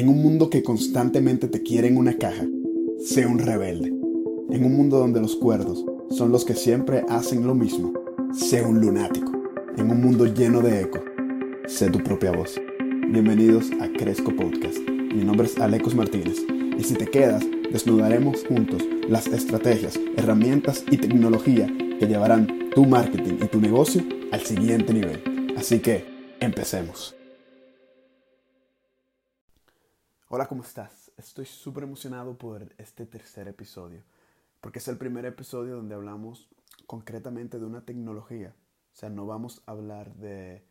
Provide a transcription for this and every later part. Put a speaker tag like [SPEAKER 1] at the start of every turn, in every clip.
[SPEAKER 1] En un mundo que constantemente te quiere en una caja, sé un rebelde. En un mundo donde los cuerdos son los que siempre hacen lo mismo, sé un lunático. En un mundo lleno de eco, sé tu propia voz. Bienvenidos a Cresco Podcast. Mi nombre es Alecos Martínez y si te quedas, desnudaremos juntos las estrategias, herramientas y tecnología que llevarán tu marketing y tu negocio al siguiente nivel. Así que, empecemos. Hola, ¿cómo estás? Estoy súper emocionado por este tercer episodio, porque es el primer episodio donde hablamos concretamente de una tecnología. O sea, no vamos a hablar de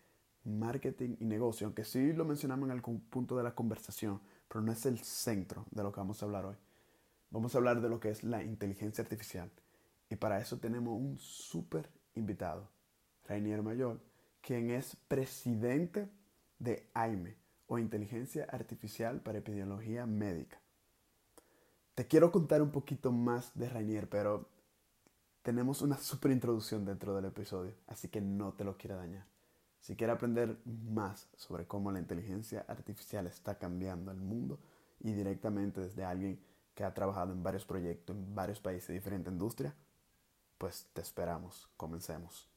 [SPEAKER 1] marketing y negocio, aunque sí lo mencionamos en algún punto de la conversación, pero no es el centro de lo que vamos a hablar hoy. Vamos a hablar de lo que es la inteligencia artificial. Y para eso tenemos un súper invitado, Rainier Mayor, quien es presidente de AIME, o inteligencia artificial para epidemiología médica. Te quiero contar un poquito más de Rainier, pero tenemos una super introducción dentro del episodio, así que no te lo quiero dañar. Si quieres aprender más sobre cómo la inteligencia artificial está cambiando el mundo y directamente desde alguien que ha trabajado en varios proyectos en varios países de diferente industria, pues te esperamos. Comencemos.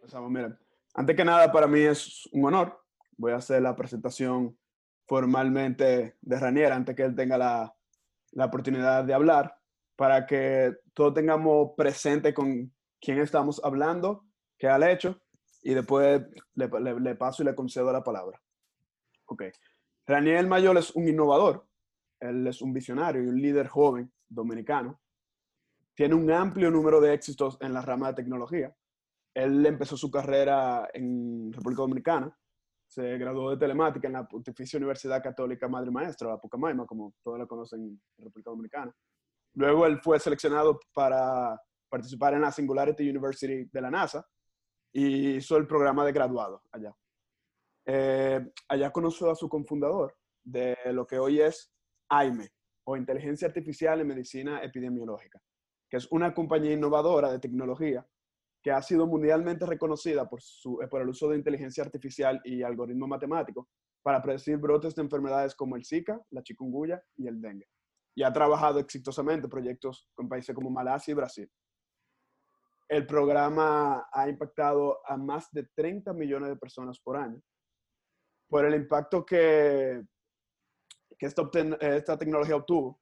[SPEAKER 1] Empezamos, mira. Antes que nada, para mí es un honor. Voy a hacer la presentación formalmente de Ranier antes que él tenga la, la oportunidad de hablar, para que todos tengamos presente con quién estamos hablando, qué ha hecho, y después le, paso y le concedo la palabra. Ok. Raniel Mayor es un innovador, él es un visionario y un líder joven dominicano. Tiene un amplio número de éxitos en la rama de tecnología él empezó su carrera en República Dominicana, se graduó de telemática en la Pontificia Universidad Católica Madre Maestra, la Pucamaima, como todos la conocen en República Dominicana. Luego él fue seleccionado para participar en la Singularity University de la NASA y hizo el programa de graduado allá. Eh, allá conoció a su cofundador de lo que hoy es AIME, o Inteligencia Artificial en Medicina Epidemiológica, que es una compañía innovadora de tecnología que ha sido mundialmente reconocida por, su, eh, por el uso de inteligencia artificial y algoritmos matemáticos para predecir brotes de enfermedades como el Zika, la chikungunya y el dengue. Y ha trabajado exitosamente proyectos con países como Malasia y Brasil. El programa ha impactado a más de 30 millones de personas por año por el impacto que, que esta, esta tecnología obtuvo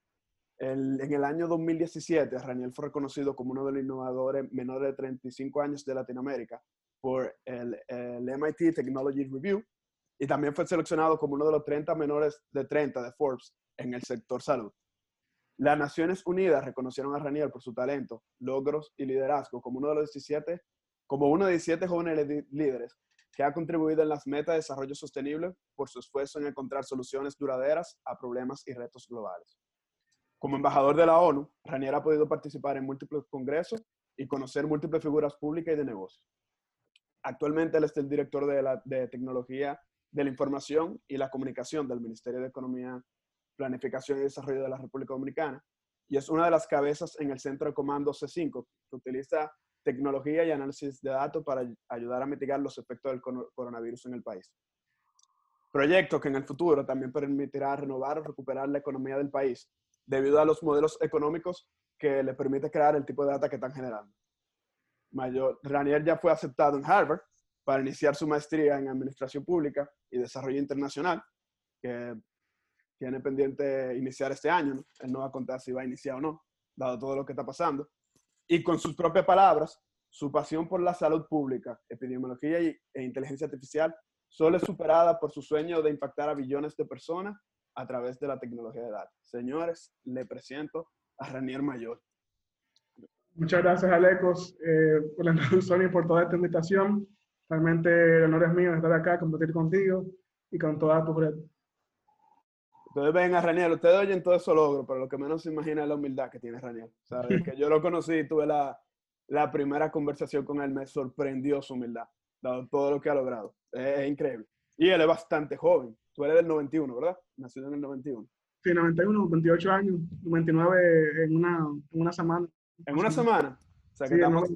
[SPEAKER 1] en el año 2017, Raniel fue reconocido como uno de los innovadores menores de 35 años de Latinoamérica por el, MIT Technology Review y también fue seleccionado como uno de los 30 menores de 30 de Forbes en el sector salud. Las Naciones Unidas reconocieron a Raniel por su talento, logros y liderazgo como uno de los 17, como uno de 17 jóvenes líderes que ha contribuido en las metas de desarrollo sostenible por su esfuerzo en encontrar soluciones duraderas a problemas y retos globales. Como embajador de la ONU, Ranier ha podido participar en múltiples congresos y conocer múltiples figuras públicas y de negocios. Actualmente él es el director de, la, de Tecnología de la Información y la Comunicación del Ministerio de Economía, Planificación y Desarrollo de la República Dominicana y es una de las cabezas en el Centro de Comando C5, que utiliza tecnología y análisis de datos para ayudar a mitigar los efectos del coronavirus en el país. Proyecto que en el futuro también permitirá renovar o recuperar la economía del país debido a los modelos económicos que le permite crear el tipo de data que están generando. Mayor, Ranier ya fue aceptado en Harvard para iniciar su maestría en Administración Pública y Desarrollo Internacional, que tiene pendiente iniciar este año. Él no va a contar si va a iniciar o no, dado todo lo que está pasando. Y con sus propias palabras, su pasión por la salud pública, epidemiología e inteligencia artificial solo es superada por su sueño de impactar a billones de personas a través de la tecnología de datos. Señores, le presento a Ranier Mayor.
[SPEAKER 2] Muchas gracias, Alecos, eh, por la introducción y por toda esta invitación. Realmente el honor es mío estar acá, compartir contigo y con toda tu red.
[SPEAKER 1] Ustedes ven a Raniel, ustedes oyen todo eso logro, pero lo que menos se imagina es la humildad que tiene Raniel. ¿sabes? que yo lo conocí y tuve la, la, primera conversación con él, me sorprendió su humildad, dado todo lo que ha logrado. es increíble. Y él es bastante joven. Tú eres del 91, ¿verdad? Nacido en el 91.
[SPEAKER 2] Sí, 91, 28 años, 99 en una, en una semana.
[SPEAKER 1] ¿En una semana? O sea que estamos,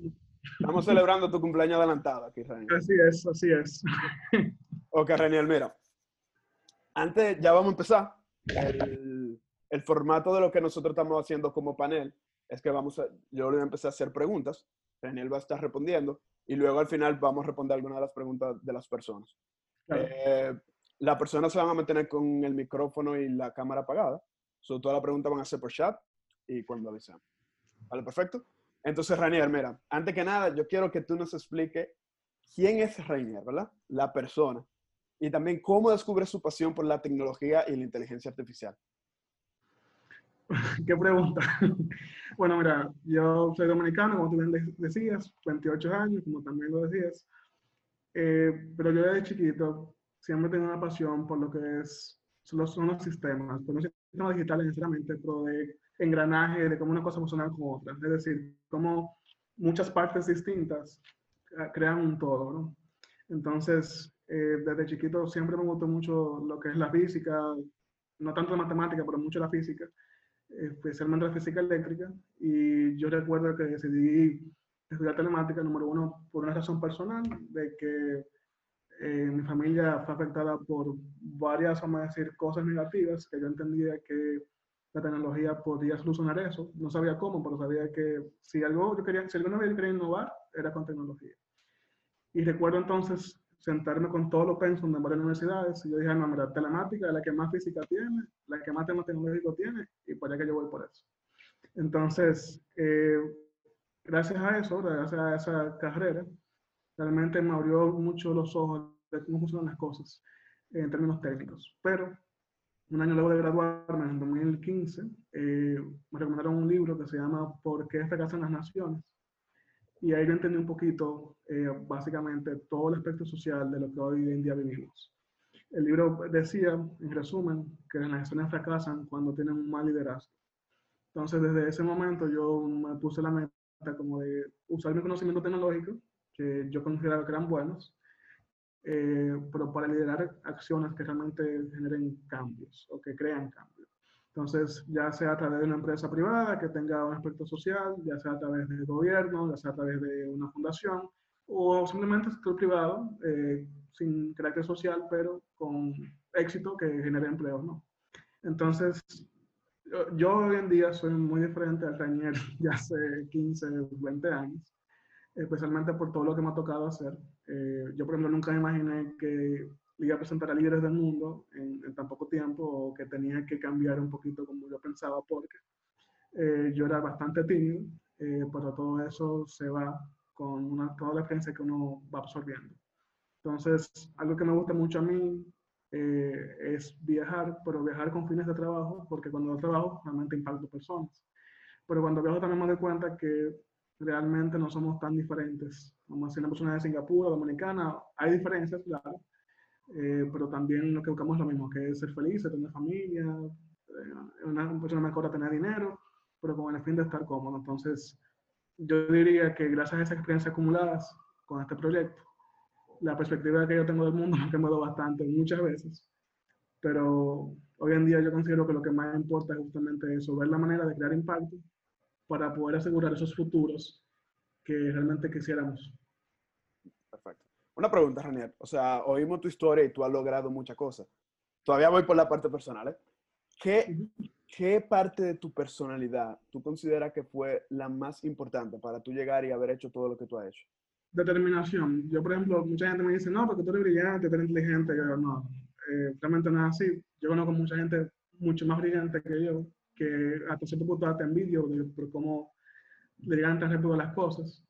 [SPEAKER 1] estamos, celebrando tu cumpleaños adelantado aquí, Rani.
[SPEAKER 2] Así es, así es.
[SPEAKER 1] Ok, Reniel, mira. Antes, ya vamos a empezar. El, el, formato de lo que nosotros estamos haciendo como panel es que vamos a, yo voy a empezar a hacer preguntas, Reniel va a estar respondiendo y luego al final vamos a responder algunas de las preguntas de las personas. Claro. Eh, las personas se van a mantener con el micrófono y la cámara apagada. So, todas las preguntas van a ser por chat y cuando avisamos. ¿Vale? Perfecto. Entonces, Rainier, mira, antes que nada, yo quiero que tú nos expliques quién es Rainier, ¿verdad? La persona. Y también cómo descubre su pasión por la tecnología y la inteligencia artificial.
[SPEAKER 2] Qué pregunta. Bueno, mira, yo soy dominicano, como tú bien decías, 28 años, como también lo decías. Eh, pero yo desde chiquito siempre tengo una pasión por lo que es, son los, son los sistemas, por los sistemas digitales necesariamente, pero de engranaje, de cómo una cosa funciona con otra. Es decir, cómo muchas partes distintas crean un todo, ¿no? Entonces, eh, desde chiquito siempre me gustó mucho lo que es la física, no tanto la matemática, pero mucho la física, especialmente la física eléctrica. Y yo recuerdo que decidí estudiar telemática, número uno, por una razón personal, de que eh, mi familia fue afectada por varias, vamos a decir, cosas negativas, que yo entendía que la tecnología podía solucionar eso. No sabía cómo, pero sabía que si algo yo quería, si algo yo quería innovar, era con tecnología. Y recuerdo entonces sentarme con todos los pensos de varias universidades y yo dije, no, mira, telemática es la que más física tiene, la que más tema tecnológico tiene y por allá que yo voy por eso. Entonces, eh, gracias a eso, gracias a esa carrera, realmente me abrió mucho los ojos de cómo funcionan las cosas en términos técnicos. Pero un año luego de graduarme, en 2015, eh, me recomendaron un libro que se llama ¿Por qué fracasan las naciones? Y ahí yo entendí un poquito, eh, básicamente, todo el aspecto social de lo que hoy en día vivimos. El libro decía, en resumen, que las naciones fracasan cuando tienen un mal liderazgo. Entonces, desde ese momento yo me puse la meta como de usar mi conocimiento tecnológico, que yo consideraba que eran buenos, eh, pero para liderar acciones que realmente generen cambios o que crean cambios. Entonces, ya sea a través de una empresa privada que tenga un aspecto social, ya sea a través del gobierno, ya sea a través de una fundación, o simplemente sector privado, eh, sin carácter social, pero con éxito que genere empleo, ¿no? Entonces, yo, hoy en día soy muy diferente al Rainier de hace 15, 20 años especialmente por todo lo que me ha tocado hacer. Eh, yo, por ejemplo, nunca me imaginé que iba a presentar a líderes del mundo en, tan poco tiempo o que tenía que cambiar un poquito como yo pensaba porque eh, yo era bastante tímido, eh, pero todo eso se va con una, toda la experiencia que uno va absorbiendo. Entonces, algo que me gusta mucho a mí es viajar, pero viajar con fines de trabajo, porque cuando yo trabajo realmente impacto personas. Pero cuando viajo también me doy cuenta que realmente no somos tan diferentes. Vamos a decir, una persona de Singapur dominicana, hay diferencias, claro, eh, pero también lo que buscamos es lo mismo, que es ser feliz, tener familia, eh, una persona mejor a tener dinero, pero con el fin de estar cómodo. Entonces, yo diría que gracias a esas experiencias acumuladas con este proyecto, la perspectiva que yo tengo del mundo ha cambiado bastante, muchas veces, pero hoy en día yo considero que lo que más importa es justamente eso, ver la manera de crear impacto para poder asegurar esos futuros que realmente quisiéramos.
[SPEAKER 1] Perfecto. Una pregunta, Ranier. O sea, oímos tu historia y tú has logrado muchas cosas. Todavía voy por la parte personal. ¿eh? ¿Qué, ¿Qué parte de tu personalidad tú consideras que fue la más importante para tú llegar y haber hecho todo lo que tú has hecho?
[SPEAKER 2] Determinación. Yo, por ejemplo, mucha gente me dice, no, porque tú eres brillante, tú eres inteligente. Yo, no, eh, realmente no es así. Yo conozco mucha gente mucho más brillante que yo, que hasta cierto punto te envidio por cómo le llegan tan rápido las cosas.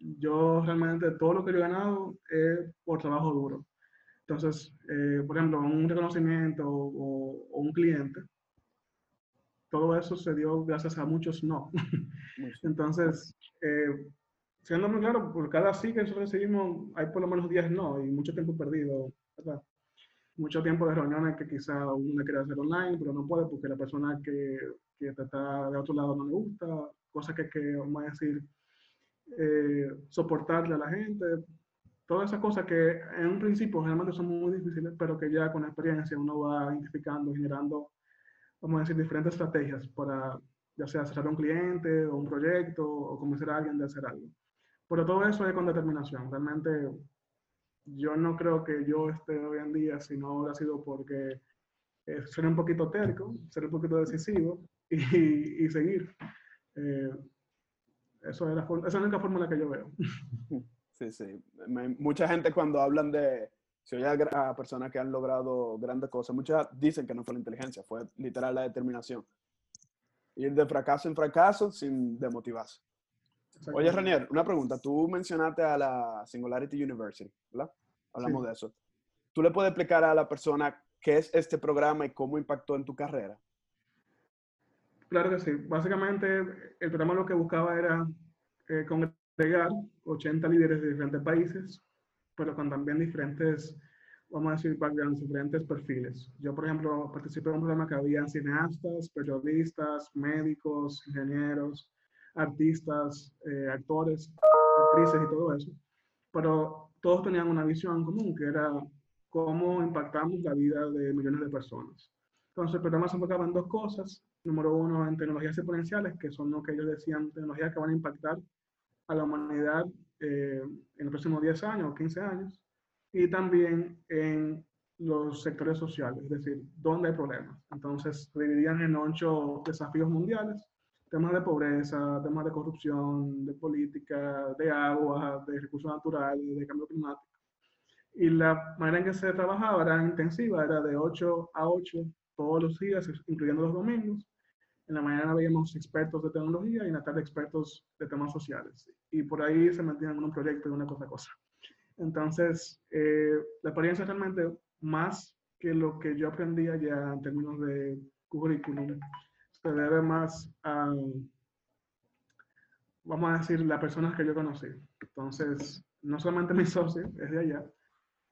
[SPEAKER 2] Yo realmente todo lo que yo he ganado es por trabajo duro. Entonces, eh, por ejemplo, un reconocimiento o, un cliente, todo eso se dio gracias a muchos no. Entonces, eh, siendo muy claro, por cada sí que nosotros recibimos, hay por lo menos 10 no y mucho tiempo perdido. ¿verdad? mucho tiempo de reuniones que quizá uno quiere hacer online, pero no puede porque la persona que, que está de otro lado no le gusta, cosas que, que vamos a decir, eh, soportarle a la gente, todas esas cosas que en un principio generalmente son muy difíciles, pero que ya con la experiencia uno va identificando, generando, vamos a decir, diferentes estrategias para ya sea cerrar un cliente o un proyecto o convencer a alguien de hacer algo. Pero todo eso es con determinación. Realmente yo no creo que yo esté hoy en día si no hubiera sido porque eh, ser un poquito terco, ser un poquito decisivo y, seguir. Eh, es la, esa es la única fórmula que yo veo.
[SPEAKER 1] Sí, sí. Mucha gente cuando hablan de, si personas que han logrado grandes cosas, muchas dicen que no fue la inteligencia, fue literal la determinación. Ir de fracaso en fracaso sin demotivarse. Oye, Renier, una pregunta. Tú mencionaste a la Singularity University, ¿verdad? Hablamos de eso. ¿Tú le puedes explicar a la persona qué es este programa y cómo impactó en tu carrera?
[SPEAKER 2] Claro que sí. Básicamente, el programa lo que buscaba era eh, congregar 80 líderes de diferentes países, pero con también diferentes, vamos a decir, backgrounds, diferentes perfiles. Yo, por ejemplo, participé en un programa que había cineastas, periodistas, médicos, ingenieros, artistas, eh, actores, actrices y todo eso. Pero todos tenían una visión común, que era cómo impactamos la vida de millones de personas. Entonces, el programa se enfocaba en dos cosas. Número uno, en tecnologías exponenciales, que son lo que ellos decían, tecnologías que van a impactar a la humanidad eh, en los próximos 10 años o 15 años. Y también en los sectores sociales, es decir, dónde hay problemas. Entonces, se dividían en ocho desafíos mundiales temas de pobreza, temas de corrupción, de política, de agua, de recursos naturales, de cambio climático. Y la manera en que se trabajaba era intensiva, era de 8 a 8 todos los días, incluyendo los domingos. En la mañana veíamos expertos de tecnología y en la tarde expertos de temas sociales. Y por ahí se metían en un proyecto y una cosa a cosa. Entonces, eh, la experiencia realmente, más que lo que yo aprendía ya en términos de currículum, se debe más a, vamos a decir, las personas que yo conocí. Entonces, no solamente mi socio es de allá,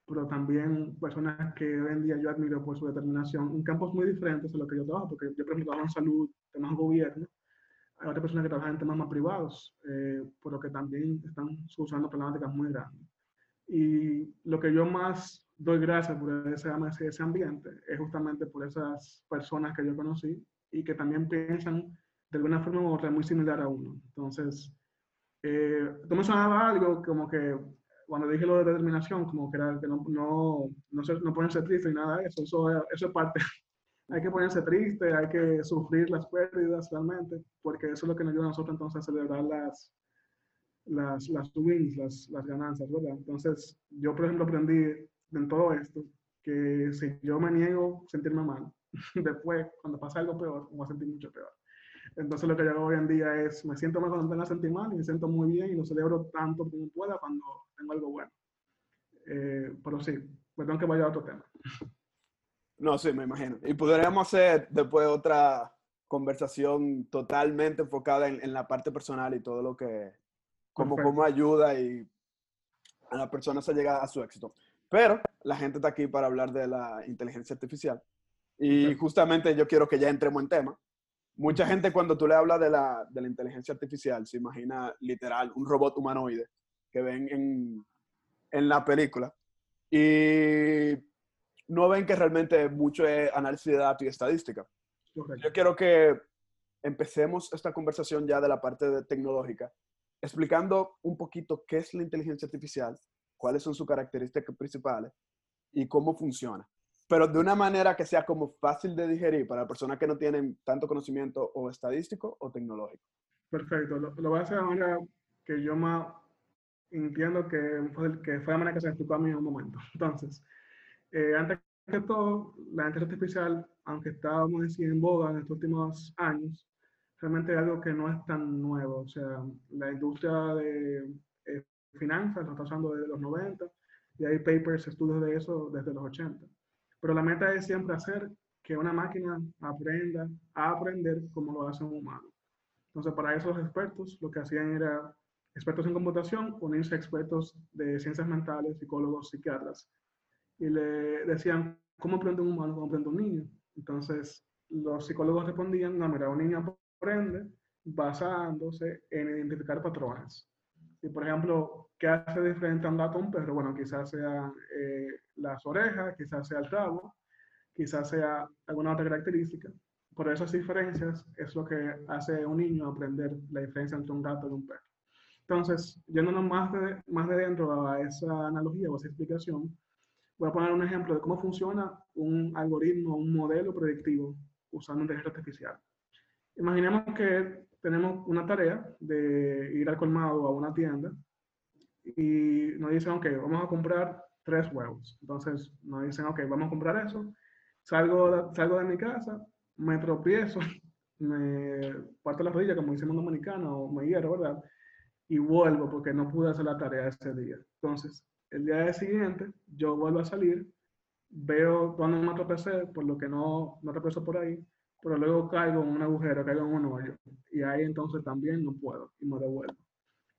[SPEAKER 2] pero también personas que hoy en día yo admiro por su determinación en campos muy diferentes de lo que yo trabajo, porque yo, por ejemplo, trabajo en salud, temas gobierno, hay otras personas que trabajan en temas más privados, eh, pero que también están usando problemáticas muy grandes. Y lo que yo más doy gracias por ese, ese ambiente es justamente por esas personas que yo conocí y que también piensan de alguna forma u otra muy similar a uno. Entonces, eh, tú mencionabas algo como que cuando dije lo de determinación, como que era que no, no, no, no ponerse triste y nada de eso, eso, eso es parte. hay que ponerse triste, hay que sufrir las pérdidas realmente, porque eso es lo que nos ayuda a nosotros entonces a celebrar las, las, las wins, las, las ganancias, ¿verdad? Entonces, yo por ejemplo aprendí en todo esto que si yo me niego a sentirme mal, después, cuando pasa algo peor, me voy a sentir mucho peor. Entonces lo que yo hago hoy en día es, me siento mal cuando tengo a sentir mal y me siento muy bien y lo celebro tanto como pueda cuando tengo algo bueno. Eh, pero sí, perdón que vaya a otro tema.
[SPEAKER 1] No, sí, me imagino. Y podríamos hacer después otra conversación totalmente enfocada en, en la parte personal y todo lo que, cómo, cómo ayuda y a la persona se llega a su éxito. Pero la gente está aquí para hablar de la inteligencia artificial. Y justamente yo quiero que ya entremos en tema. Mucha gente cuando tú le hablas de la, de la inteligencia artificial se imagina literal un robot humanoide que ven en, en la película y no ven que realmente mucho es análisis de datos y estadística. Yo quiero que empecemos esta conversación ya de la parte de tecnológica, explicando un poquito qué es la inteligencia artificial, cuáles son sus características principales y cómo funciona pero de una manera que sea como fácil de digerir para personas que no tienen tanto conocimiento o estadístico o tecnológico.
[SPEAKER 2] Perfecto, lo, voy a hacer de manera que yo más entiendo que fue, que fue la manera que se explicó a mí en un momento. Entonces, eh, antes de todo, la inteligencia artificial, aunque estábamos decir, en boga en estos últimos años, realmente es algo que no es tan nuevo. O sea, la industria de eh, finanzas lo está usando desde los 90 y hay papers, estudios de eso desde los 80. Pero la meta es siempre hacer que una máquina aprenda a aprender como lo hace un humano. Entonces, para esos expertos, lo que hacían era, expertos en computación, unirse a expertos de ciencias mentales, psicólogos, psiquiatras, y le decían, ¿cómo aprende un humano? ¿Cómo aprende un niño? Entonces, los psicólogos respondían, no, mira, un niño aprende basándose en identificar patrones. Y, por ejemplo, ¿qué hace diferente a un gato a un perro? Bueno, quizás sea eh, las orejas, quizás sea el rabo, quizás sea alguna otra característica. Por esas diferencias es lo que hace un niño aprender la diferencia entre un gato y un perro. Entonces, yéndonos más de, más de dentro a esa analogía o esa explicación, voy a poner un ejemplo de cómo funciona un algoritmo, un modelo predictivo usando inteligencia artificial. Imaginemos que tenemos una tarea de ir al colmado a una tienda y nos dicen, ok, vamos a comprar tres huevos. Entonces nos dicen, ok, vamos a comprar eso. Salgo, salgo de mi casa, me tropiezo, me parto la rodilla, como dice un dominicano, o me hiero, ¿verdad? Y vuelvo porque no pude hacer la tarea ese día. Entonces, el día siguiente, yo vuelvo a salir, veo cuando me tropecé, por lo que no, no tropezo por ahí, pero luego caigo en un agujero, caigo en un hoyo. Y ahí entonces también no puedo y me devuelvo.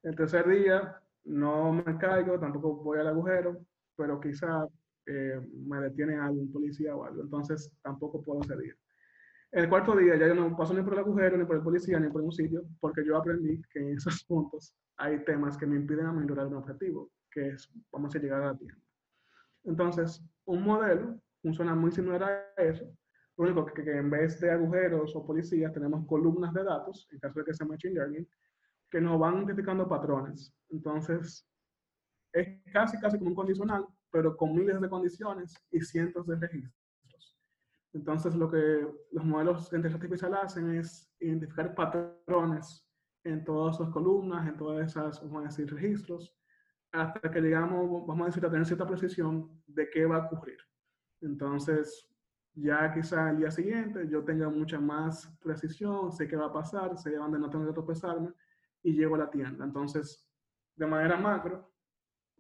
[SPEAKER 2] El tercer día no me caigo, tampoco voy al agujero, pero quizá eh, me detiene algún policía o algo. Entonces tampoco puedo seguir. El cuarto día ya yo no paso ni por el agujero, ni por el policía, ni por un sitio, porque yo aprendí que en esos puntos hay temas que me impiden a mí lograr un objetivo, que es, vamos a llegar a la tienda. Entonces, un modelo funciona muy similar a eso, lo único que, que, en vez de agujeros o policías tenemos columnas de datos, en caso de que sea Machine Learning, que nos van identificando patrones. Entonces, es casi, casi como un condicional, pero con miles de condiciones y cientos de registros. Entonces, lo que los modelos de inteligencia artificial hacen es identificar patrones en todas esas columnas, en todas esas, vamos a decir, registros, hasta que llegamos, vamos a decir, a tener cierta precisión de qué va a ocurrir. Entonces, ya quizá el día siguiente yo tenga mucha más precisión, sé qué va a pasar, sé dónde no tengo que tropezarme y llego a la tienda. Entonces, de manera macro,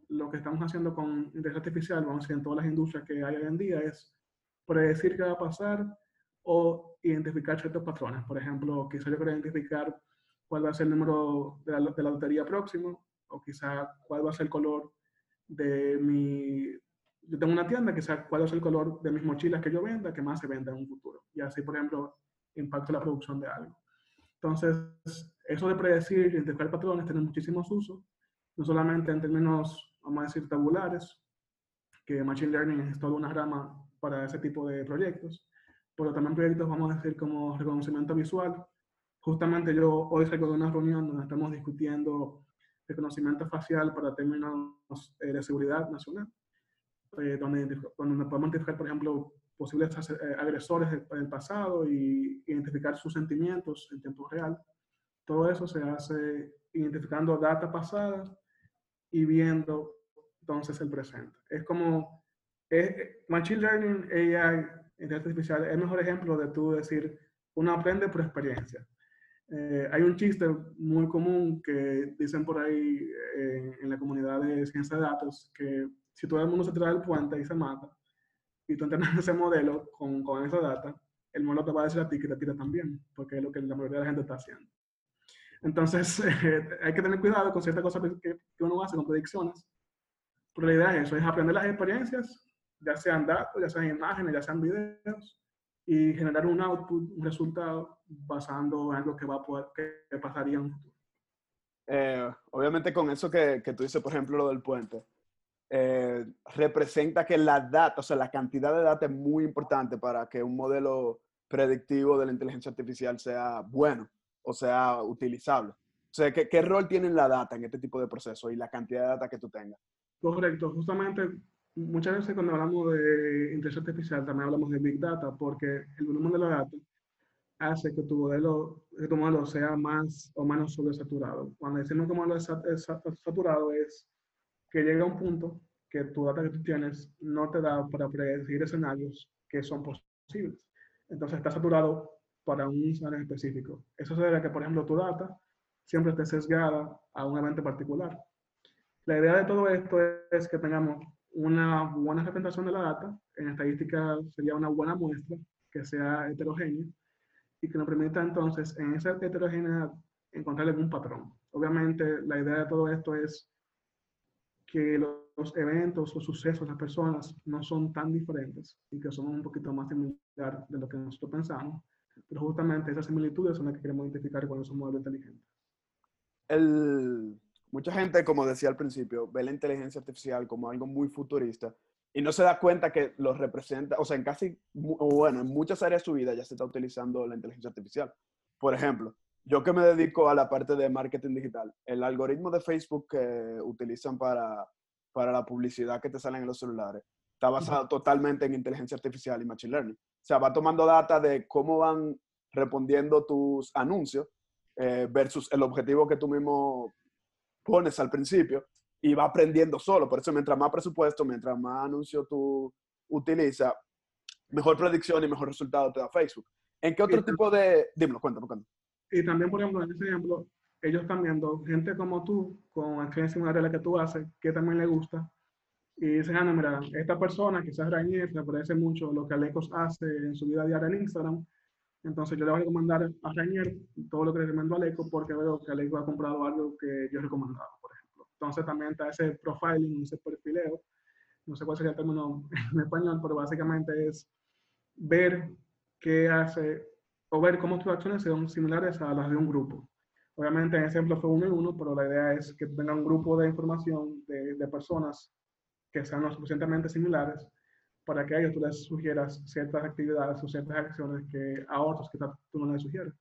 [SPEAKER 2] lo que estamos haciendo con inteligencia artificial, vamos a decir, en todas las industrias que hay hoy en día, es predecir qué va a pasar o identificar ciertos patrones. Por ejemplo, quizá yo quiero identificar cuál va a ser el número de la, de la lotería próximo, o quizá cuál va a ser el color de mi... Yo tengo una tienda, quizá cuál va a ser el color de mis mochilas que yo venda, que más se venda en un futuro. Y así, por ejemplo, impacto la producción de algo. Entonces, eso de predecir y identificar patrones tiene muchísimos usos, no solamente en términos, vamos a decir, tabulares, que Machine Learning es toda una rama para ese tipo de proyectos, pero también proyectos, vamos a decir, como reconocimiento visual. Justamente yo hoy salgo de una reunión donde estamos discutiendo reconocimiento facial para términos eh, de seguridad nacional, eh, donde, donde podemos identificar, por ejemplo, posibles eh, agresores del, pasado y identificar sus sentimientos en tiempo real. Todo eso se hace identificando data pasada y viendo entonces el presente. Es como es, Machine Learning, AI, inteligencia artificial, es el mejor ejemplo de tú decir, uno aprende por experiencia. Eh, hay un chiste muy común que dicen por ahí eh, en la comunidad de ciencia de datos que si todo el mundo se tira del puente y se mata, y tú entrenas ese modelo con, con esa data, el modelo te va a decir a ti que te tira también, porque es lo que la mayoría de la gente está haciendo. Entonces, eh, hay que tener cuidado con ciertas cosas que, que, uno hace con predicciones. Pero la idea es eso, es aprender las experiencias, ya sean datos, ya sean imágenes, ya sean videos, y generar un output, un resultado basando en algo que va a poder, que pasaría en un futuro.
[SPEAKER 1] Eh, obviamente con eso que, que, tú dices, por ejemplo, lo del puente, eh, representa que la data, o sea, la cantidad de data es muy importante para que un modelo predictivo de la inteligencia artificial sea bueno o sea utilizable. O sea, ¿qué, ¿qué, rol tiene la data en este tipo de procesos y la cantidad de data que tú tengas?
[SPEAKER 2] Correcto, justamente muchas veces cuando hablamos de inteligencia artificial también hablamos de Big Data porque el volumen de la data hace que tu modelo, que tu modelo sea más o menos sobresaturado. Cuando decimos que el modelo es saturado es que llega a un punto que tu data que tú tienes no te da para predecir escenarios que son posibles. Entonces está saturado para un escenario específico. Eso se debe a que, por ejemplo, tu data siempre esté sesgada a un evento particular. La idea de todo esto es que tengamos una buena representación de la data. En estadística sería una buena muestra que sea heterogénea y que nos permita entonces en esa heterogeneidad encontrar algún patrón. Obviamente la idea de todo esto es que los eventos o sucesos las personas no son tan diferentes y que son un poquito más similares de lo que nosotros pensamos, pero justamente esas similitudes son las que queremos identificar cuando somos modelos inteligentes.
[SPEAKER 1] El, mucha gente, como decía al principio, ve la inteligencia artificial como algo muy futurista y no se da cuenta que lo representa, o sea, en casi, bueno, en muchas áreas de su vida ya se está utilizando la inteligencia artificial. Por ejemplo, yo que me dedico a la parte de marketing digital, el algoritmo de Facebook que utilizan para, para la publicidad que te salen en los celulares está basado totalmente en inteligencia artificial y machine learning. O sea, va tomando data de cómo van respondiendo tus anuncios eh, versus el objetivo que tú mismo pones al principio y va aprendiendo solo. Por eso, mientras más presupuesto, mientras más anuncios tú utilizas, mejor predicción y mejor resultado te da Facebook. ¿En qué otro tipo de...? Dímelo, cuéntame, cuéntame.
[SPEAKER 2] Y también, por ejemplo, en ese ejemplo, ellos están viendo gente como tú, con acciones similares a que tú haces, que también le gusta, y dicen, ah, mira, esta persona, quizás Rainier, le parece mucho lo que Alecos hace en su vida diaria en Instagram, entonces yo le voy a recomendar a Rainier todo lo que le recomiendo a Aleco porque veo que Aleco ha comprado algo que yo he recomendado, por ejemplo. Entonces también está ese profiling, ese perfileo, no sé cuál sería el término en español, pero básicamente es ver qué hace o ver cómo tus acciones son similares a las de un grupo. Obviamente en ese ejemplo fue uno y uno, pero la idea es que tenga un grupo de información de, de personas que sean lo suficientemente similares para que a ellos tú les sugieras ciertas actividades o ciertas acciones que a otros que tú no les sugieres.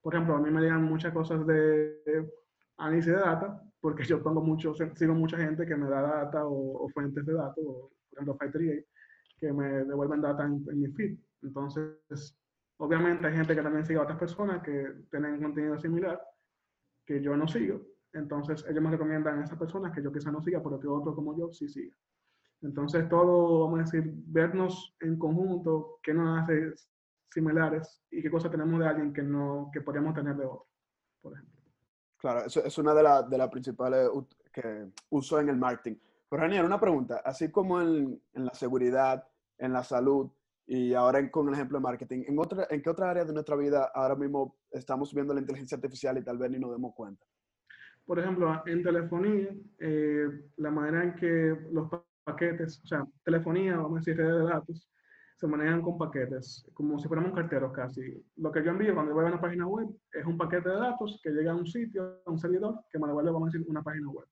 [SPEAKER 2] Por ejemplo, a mí me llegan muchas cosas de análisis de data, porque yo pongo mucho, sigo mucha gente que me da data o, fuentes de datos, por ejemplo, Five que me devuelven data en, en, mi feed. Entonces, obviamente hay gente que también sigue a otras personas que tienen contenido similar que yo no sigo. Entonces, ellos me recomiendan a esas personas que yo quizá no siga, pero que otro como yo sí siga. Entonces, todo, vamos a decir, vernos en conjunto, qué nos hace similares y qué cosas tenemos de alguien que, no, que podríamos tener de otro, por ejemplo.
[SPEAKER 1] Claro, eso es una de las de las principales que uso en el marketing. Pero, Ranier, una pregunta. Así como en, en, la seguridad, en la salud y ahora con el ejemplo de marketing, ¿en, otra, ¿en qué otra área de nuestra vida ahora mismo estamos viendo la inteligencia artificial y tal vez ni nos demos cuenta?
[SPEAKER 2] Por ejemplo, en telefonía, eh, la manera en que los paquetes, o sea, telefonía, vamos a decir, redes de datos, se manejan con paquetes, como si fuéramos carteros casi. Lo que yo envío cuando voy a una página web es un paquete de datos que llega a un sitio, a un servidor, que me devuelve, vamos a decir, una página web.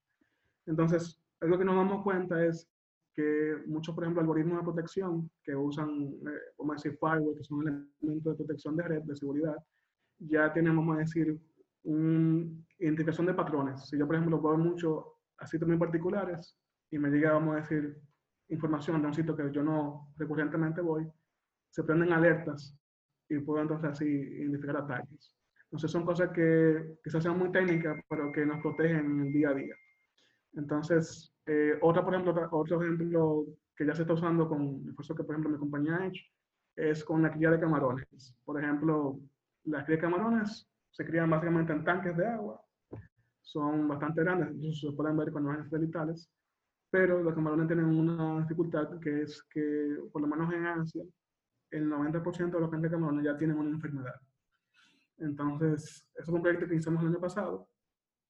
[SPEAKER 2] Entonces, lo que nos damos cuenta es que muchos, por ejemplo, algoritmos de protección que usan, eh, vamos a decir, firewall, que son elementos de protección de red, de seguridad, ya tienen, vamos a decir, una identificación de patrones. Si yo, por ejemplo, puedo mucho a sitios muy particulares, y me llega, vamos a decir, información de un sitio que yo no recurrentemente voy, se prenden alertas y puedo entonces así identificar ataques. Entonces son cosas que quizás sean muy técnicas, pero que nos protegen en el día a día. Entonces, eh, otra, por ejemplo, otro ejemplo que ya se está usando con el esfuerzo que, por ejemplo, mi compañía ha hecho, es con la cría de camarones. Por ejemplo, las crías de camarones se crían básicamente en tanques de agua, son bastante grandes, se pueden ver con imágenes satelitales, pero los camarones tienen una dificultad que es que, por lo menos en Asia, el 90% de los camarones ya tienen una enfermedad. Entonces, eso es un proyecto que hicimos el año pasado.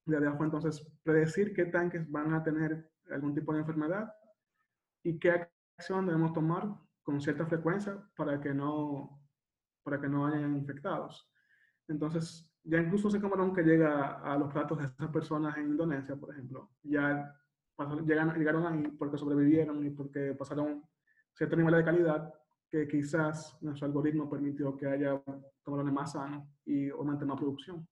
[SPEAKER 2] La idea fue entonces predecir qué tanques van a tener algún tipo de enfermedad y qué acción debemos tomar con cierta frecuencia para que no, para que no hayan infectados. Entonces, ya incluso ese camarón que llega a los platos de esas personas en Indonesia, por ejemplo, ya llegan, llegaron ahí porque sobrevivieron y porque pasaron cierto nivel de calidad que quizás nuestro algoritmo permitió que haya camarones más sanos y aumente más producción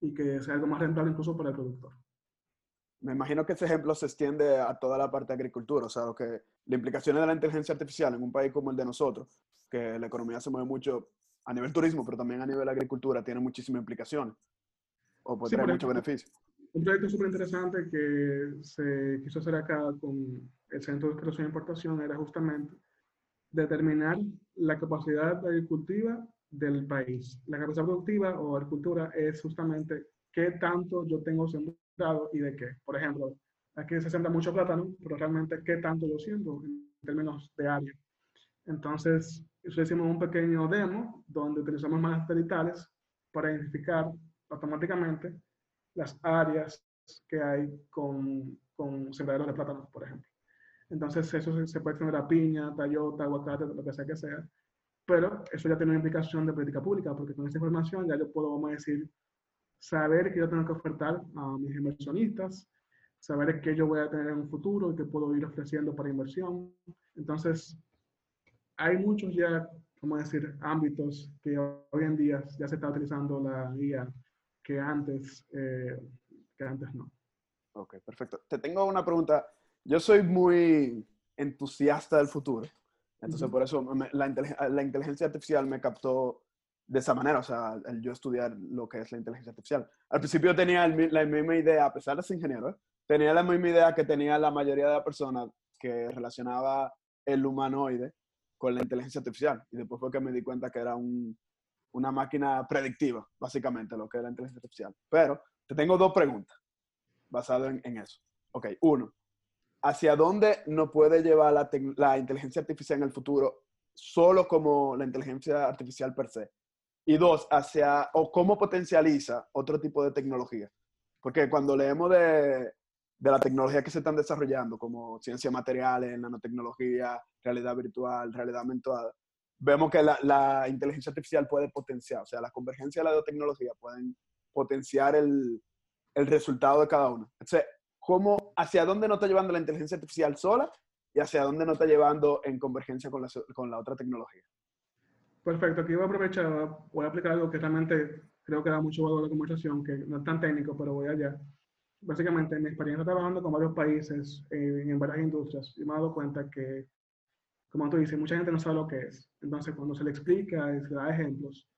[SPEAKER 2] y que sea algo más rentable incluso para el productor.
[SPEAKER 1] Me imagino que ese ejemplo se extiende a toda la parte de agricultura, o sea, lo que la implicaciones de la inteligencia artificial en un país como el de nosotros, que la economía se mueve mucho a nivel turismo, pero también a nivel agricultura, tiene muchísimas implicaciones o puede tener muchos beneficios
[SPEAKER 2] un proyecto súper interesante que se quiso hacer acá con el Centro de Exploración e Importación era justamente determinar la capacidad agricultiva del país. La capacidad productiva o agricultura es justamente qué tanto yo tengo sembrado y de qué. Por ejemplo, aquí se siembra mucho plátano, pero realmente qué tanto yo siembro en términos de área. Entonces, eso hicimos un pequeño demo donde utilizamos más satelitales para identificar automáticamente las áreas que hay con, con sembraderos de plátanos, por ejemplo. Entonces, eso se, puede tener a piña, tayota, aguacate, lo que sea que sea. Pero eso ya tiene una implicación de política pública, porque con esa información ya yo puedo, vamos a decir, saber que yo tengo que ofertar a mis inversionistas, saber qué yo voy a tener en un futuro y qué puedo ir ofreciendo para inversión. Entonces, hay muchos ya, vamos a decir, ámbitos que hoy en día ya se está utilizando la guía que antes, eh, que antes no.
[SPEAKER 1] Ok, perfecto. Te tengo una pregunta. Yo soy muy entusiasta del futuro. Entonces, por eso la, la, inteligencia artificial me captó de esa manera, o sea, el yo estudiar lo que es la inteligencia artificial. Al principio tenía la misma idea, a pesar de ser ingeniero, ¿eh? tenía la misma idea que tenía la mayoría de las personas que relacionaba el humanoide con la inteligencia artificial. Y después fue que me di cuenta que era un, una máquina predictiva, básicamente, lo que es la inteligencia artificial. Pero te tengo dos preguntas basadas en, eso. Ok, uno, ¿hacia dónde no puede llevar la, inteligencia artificial en el futuro solo como la inteligencia artificial per se? Y dos, hacia, o cómo potencializa otro tipo de tecnología. Porque cuando leemos de, la tecnología que se están desarrollando, como ciencias materiales, nanotecnología, realidad virtual, realidad aumentada, vemos que la, inteligencia artificial puede potenciar, o sea, la convergencia de la tecnología pueden potenciar el, el resultado de cada uno. Entonces, ¿cómo, ¿hacia dónde nos está llevando la inteligencia artificial sola y hacia dónde nos está llevando en convergencia con la, con la otra tecnología?
[SPEAKER 2] Perfecto, aquí voy a aprovechar, voy a aplicar algo que realmente creo que da mucho valor a la conversación, que no es tan técnico, pero voy allá básicamente en mi experiencia trabajando con varios países eh, en varias industrias, me he dado cuenta que, como tú dices, mucha gente no sabe lo que es. Entonces, cuando se le explica y se da ejemplos,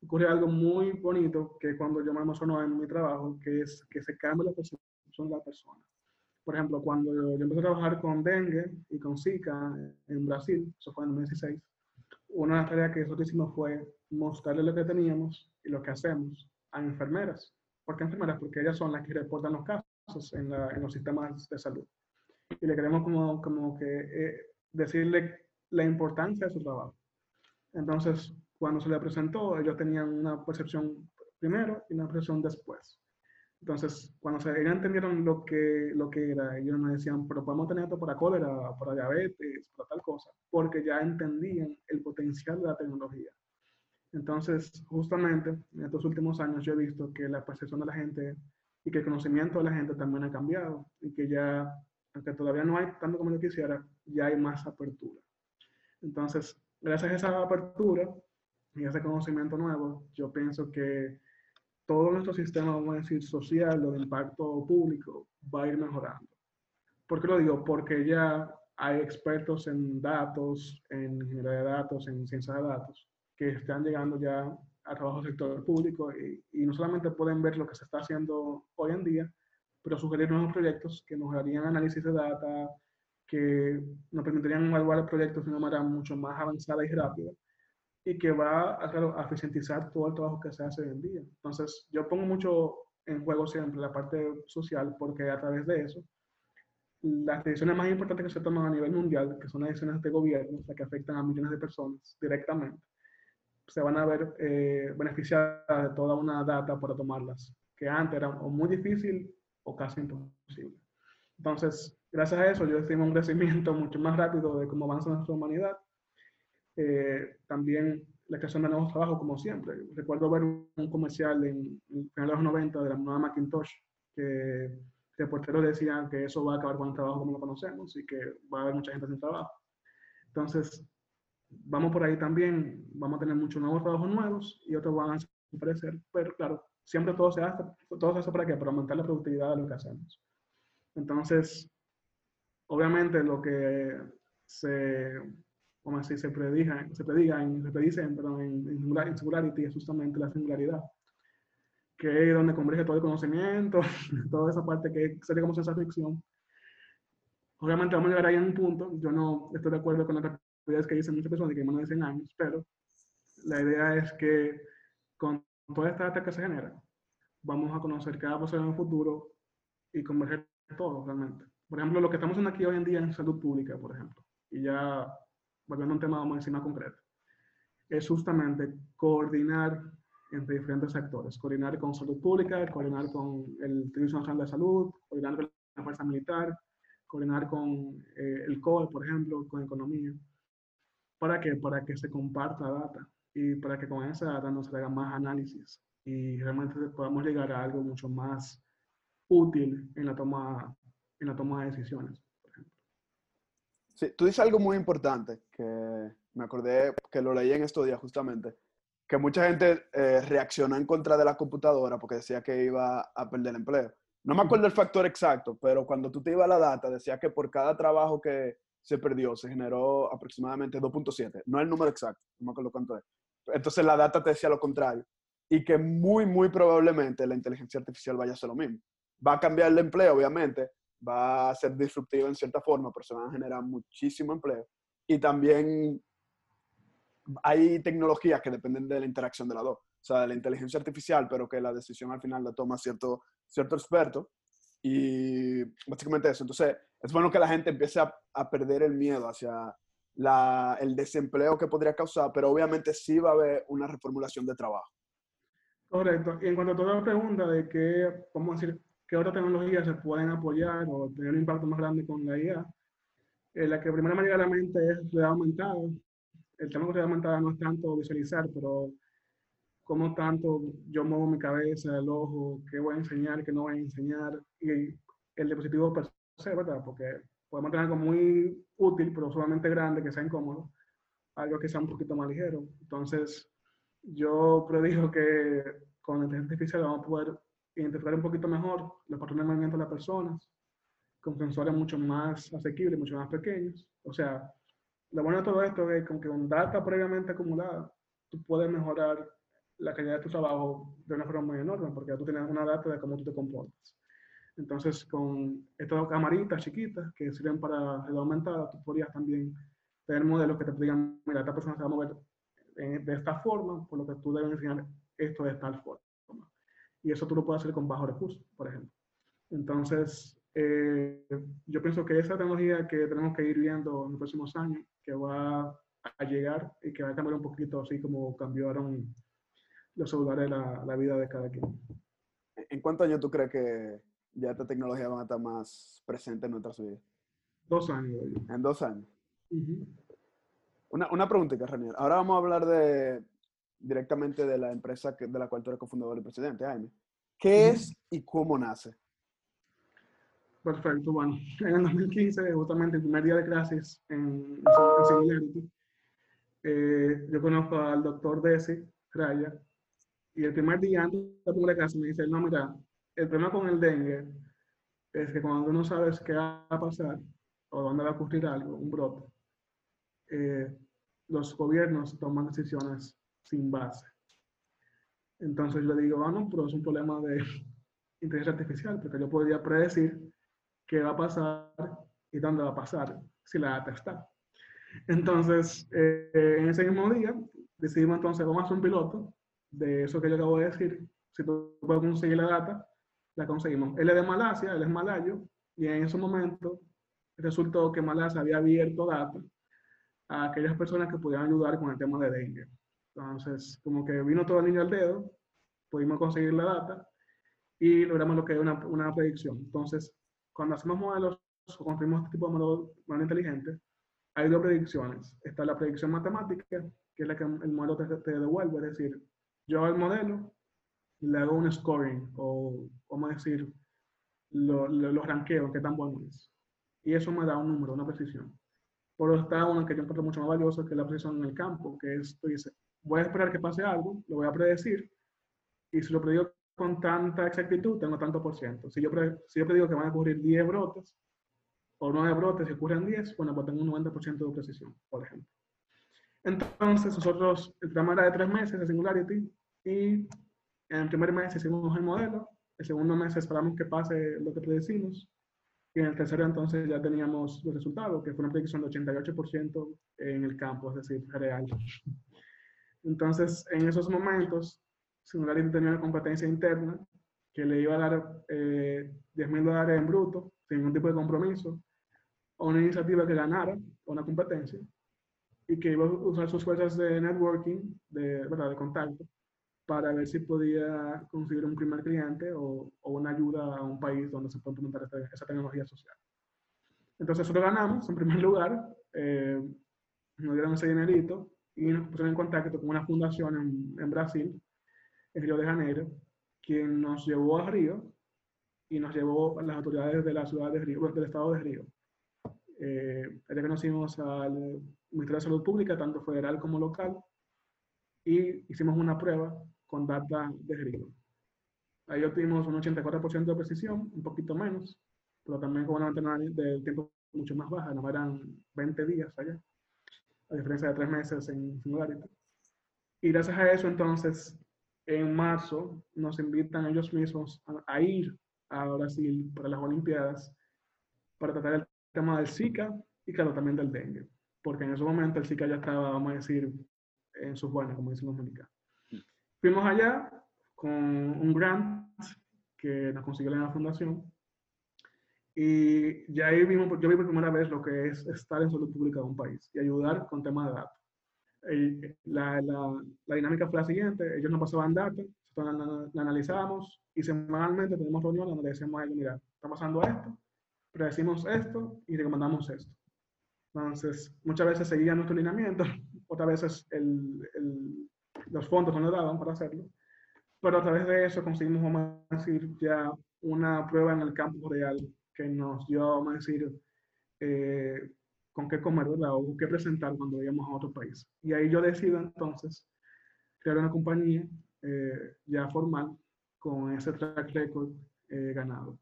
[SPEAKER 2] ocurre algo muy bonito que cuando yo me emociono en mi trabajo, que es que se cambia la percepción de la persona. Por ejemplo, cuando yo, empecé a trabajar con dengue y con Zika en Brasil, eso fue en 2016, una de las tareas que nosotros hicimos fue mostrarle lo que teníamos y lo que hacemos a enfermeras ¿Por qué enfermeras? Porque ellas son las que reportan los casos en, los sistemas de salud. Y le queremos como, como que eh, decirle la importancia de su trabajo. Entonces, cuando se le presentó, ellos tenían una percepción primero y una percepción después. Entonces, cuando se, ellos entendieron lo que, lo que era, ellos me decían, pero podemos tener esto para cólera, para diabetes, para tal cosa, porque ya entendían el potencial de la tecnología. Entonces, justamente en estos últimos años yo he visto que la percepción de la gente y que el conocimiento de la gente también ha cambiado y que ya, aunque todavía no hay tanto como yo quisiera, ya hay más apertura. Entonces, gracias a esa apertura y a ese conocimiento nuevo, yo pienso que todo nuestro sistema, vamos a decir, social o de impacto público va a ir mejorando. ¿Por qué lo digo? Porque ya hay expertos en datos, en ingeniería de datos, en ciencia de datos, que están llegando ya a trabajo del sector público y, y, no solamente pueden ver lo que se está haciendo hoy en día, pero sugerir nuevos proyectos que nos harían análisis de data, que nos permitirían evaluar el proyecto de una manera mucho más avanzada y rápida y que va a, claro, a eficientizar todo el trabajo que se hace hoy en día. Entonces, yo pongo mucho en juego siempre la parte social porque a través de eso, las decisiones más importantes que se toman a nivel mundial, que son las decisiones de gobierno, las que afectan a millones de personas directamente, se van a ver eh, beneficiadas de toda una data para tomarlas, que antes era o muy difícil o casi imposible. Entonces, gracias a eso, yo estimo un crecimiento mucho más rápido de cómo avanza nuestra humanidad. Eh, también la creación de nuevos trabajos, como siempre. Recuerdo ver un comercial en, en de los 90 de la nueva Macintosh, que reporteros decían que eso va a acabar con el trabajo como lo conocemos y que va a haber mucha gente sin trabajo. Entonces, vamos por ahí también, vamos a tener muchos nuevos trabajos nuevos y otros van a desaparecer, pero claro, siempre todo se hace, todo se hace para qué? Para aumentar la productividad de lo que hacemos. Entonces, obviamente lo que se, como así, se prediga, se prediga en, se predice, perdón, en, en Singularity es justamente la singularidad, que es donde converge todo el conocimiento, toda esa parte que sería como ciencia ficción. Obviamente vamos a llegar ahí en un punto, yo no estoy de acuerdo con la es que dicen muchas personas que menos de 100 años, pero la idea es que con toda esta data que se genera, vamos a conocer cada persona en el futuro y converger todo realmente. Por ejemplo, lo que estamos haciendo aquí hoy en día en salud pública, por ejemplo, y ya volviendo a un tema, vamos a decir más concreto, es justamente coordinar entre diferentes sectores, coordinar con salud pública, coordinar con el Servicio Nacional de Salud, coordinar con la Fuerza Militar, coordinar con eh, el COE, por ejemplo, con economía. ¿Para qué? Para que se comparta data y para que con esa data nos haga más análisis y realmente podamos llegar a algo mucho más útil en la toma, en la toma de decisiones.
[SPEAKER 1] Tú dices algo muy importante que me acordé que lo leí en estos días justamente, que mucha gente eh, reaccionó en contra de la computadora porque decía que iba a perder empleo. No me acuerdo el factor exacto, pero cuando tú te ibas a la data, decía que por cada trabajo que se perdió se generó aproximadamente 2.7. No el número exacto, no me acuerdo cuánto es. Entonces la data te decía lo contrario. Y que muy, muy probablemente la inteligencia artificial vaya a hacer lo mismo. Va a cambiar el empleo, obviamente, va a ser disruptivo en cierta forma, pero se van a generar muchísimo empleo. Y también hay tecnologías que dependen de la interacción de las dos. O sea, de la inteligencia artificial, pero que la decisión al final la toma cierto, cierto experto. Y básicamente eso. Entonces, es bueno que la gente empiece a, a perder el miedo hacia la, el desempleo que podría causar, pero obviamente sí va a haber una reformulación de trabajo.
[SPEAKER 2] Correcto. Y en cuanto a toda la pregunta de qué, vamos a decir, qué otras tecnologías se pueden apoyar o tener un impacto más grande con la IA, eh, la que primero me llega a la mente es realidad aumentada. El tema de realidad aumentada no es tanto visualizar, pero cómo tanto yo muevo mi cabeza, el ojo, qué voy a enseñar, qué no voy a enseñar, y el dispositivo per se, ¿verdad? Porque podemos tener algo muy útil, pero solamente grande, que sea incómodo, algo que sea un poquito más ligero. Entonces, yo predijo que con la inteligencia artificial vamos a poder identificar un poquito mejor los patrones de movimiento de las personas, con sensores mucho más asequibles, mucho más pequeños. O sea, lo bueno de todo esto es que con data previamente acumulada, tú puedes mejorar la calidad de tu trabajo de una forma muy enorme, porque ya tú tienes una data de cómo tú te comportas. Entonces, con estas camaritas chiquitas que sirven para realidad aumentada, tú podrías también tener modelos que te digan, mira, esta persona se va a mover de esta forma, por lo que tú debes enseñar esto de tal forma. Y eso tú lo puedes hacer con bajo recursos, por ejemplo. Entonces, eh, yo pienso que esa tecnología que tenemos que ir viendo en los próximos años, que va a llegar y que va a cambiar un poquito así como cambiaron los celulares la, la vida de cada quien.
[SPEAKER 1] ¿En cuántos años tú crees que ya esta tecnología va a estar más presente en nuestras vidas?
[SPEAKER 2] Dos años.
[SPEAKER 1] En dos años. Una, una preguntita, Ranier. Ahora vamos a hablar de, directamente de la empresa que, de la cual tú eres cofundador y presidente, Jaime. ¿Qué es y cómo nace?
[SPEAKER 2] Perfecto, bueno, en el 2015, justamente el primer día de clases en, en Singularity, eh, yo conozco al doctor Desi Raya, y el primer día antes de la primera clase me dice, no, mira, el problema con el dengue es que cuando no sabes qué va a pasar o dónde va a ocurrir algo, un brote, eh, los gobiernos toman decisiones sin base. Entonces yo le digo, ah, no, pero es un problema de inteligencia artificial, porque yo podría predecir qué va a pasar y dónde va a pasar si la data está. Entonces, eh, en ese mismo día, decidimos entonces, vamos a hacer un piloto de eso que yo acabo de decir. Si tú puedes conseguir la data, la conseguimos. Él es de Malasia, él es malayo, y en ese momento resultó que Malasia había abierto data a aquellas personas que pudieran ayudar con el tema de dengue. Entonces, como que vino todo el niño al dedo, pudimos conseguir la data y logramos lo que es una, una predicción. Entonces, cuando hacemos modelos o construimos este tipo de modelos más inteligentes, hay dos predicciones. Está la predicción matemática, que es la que el modelo te, te devuelve, es decir, yo hago el modelo y le hago un scoring, o vamos a decir, los lo, lo ranqueo, qué tan bueno es. Y eso me da un número, una precisión. Por otro está una que yo encuentro mucho más valiosa, que es la precisión en el campo, que es, tú dices, voy a esperar que pase algo, lo voy a predecir, y si lo predigo con tanta exactitud, tengo tanto por ciento. Si yo, si yo predigo que van a ocurrir 10 brotes, o 9 brotes y ocurren 10, bueno, pues tengo un 90% de precisión, por ejemplo. Entonces, nosotros, el programa era de tres meses de Singularity, y en el primer mes hicimos el modelo, el segundo mes esperamos que pase lo que predecimos, y en el tercero entonces ya teníamos los resultados, que fue una predicción de 88% en el campo, es decir, real. Entonces, en esos momentos, Singularity tenía una competencia interna que le iba a dar eh, 10 mil dólares en bruto, sin ningún tipo de compromiso, a una iniciativa que ganara una competencia y que iba a usar sus fuerzas de networking, de, ¿verdad? de contacto, para ver si podía conseguir un primer cliente o, o una ayuda a un país donde se puede implementar esta, esa tecnología social. Entonces, nosotros ganamos en primer lugar, eh, nos dieron ese dinerito y nos pusieron en contacto con una fundación en, en, Brasil, en Río de Janeiro, quien nos llevó a Río y nos llevó a las autoridades de la ciudad de Río, del estado de Río. Eh, ya conocimos al Ministerio de Salud Pública, tanto federal como local, y hicimos una prueba con data de griego. Ahí obtuvimos un 84% de precisión, un poquito menos, pero también con una ventana de tiempo mucho más baja, no eran 20 días allá, a diferencia de tres meses en Singularity. Y gracias a eso, entonces, en marzo nos invitan ellos mismos a, ir a Brasil para las Olimpiadas para tratar el tema del Zika y claro, también del dengue, porque en ese momento el Zika ya estaba, vamos a decir, en sus buenas, como dicen los mexicanos. Fuimos allá con un grant que nos consiguió la fundación y ya ahí vimos, yo vi por primera vez lo que es estar en salud pública de un país y ayudar con temas de datos. La, la, la, dinámica fue la siguiente, ellos nos pasaban datos, nosotros la, analizábamos y semanalmente tenemos reuniones donde decimos a ellos, mira, está pasando esto, predecimos esto y recomendamos esto. Entonces, muchas veces seguían nuestro lineamiento, otras veces el, el, los fondos no nos daban para hacerlo, pero a través de eso conseguimos, vamos a decir, ya una prueba en el campo real que nos dio, vamos a decir, eh, con qué comer, ¿verdad? O qué presentar cuando vayamos a otro país. Y ahí yo decido entonces crear una compañía eh, ya formal con ese track record eh, ganado.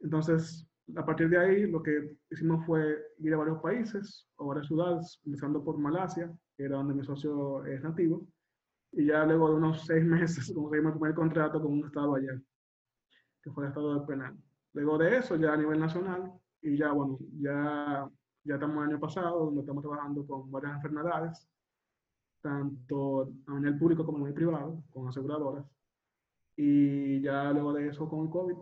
[SPEAKER 2] Entonces, a partir de ahí, lo que hicimel fue ir a varios países o varias ciudades, empezando por Malasia, que era donde mi socio es nativo, y ya luego de unos seis meses conseguimos el primer contrato con un estado allá, que fue el estado de Penal. Luego de eso, ya a nivel nacional, y ya, bueno, ya, ya estamos el año pasado, donde estamos trabajando con varias enfermedades, tanto a nivel público como a nivel privado, con aseguradoras, y ya luego de eso con el COVID.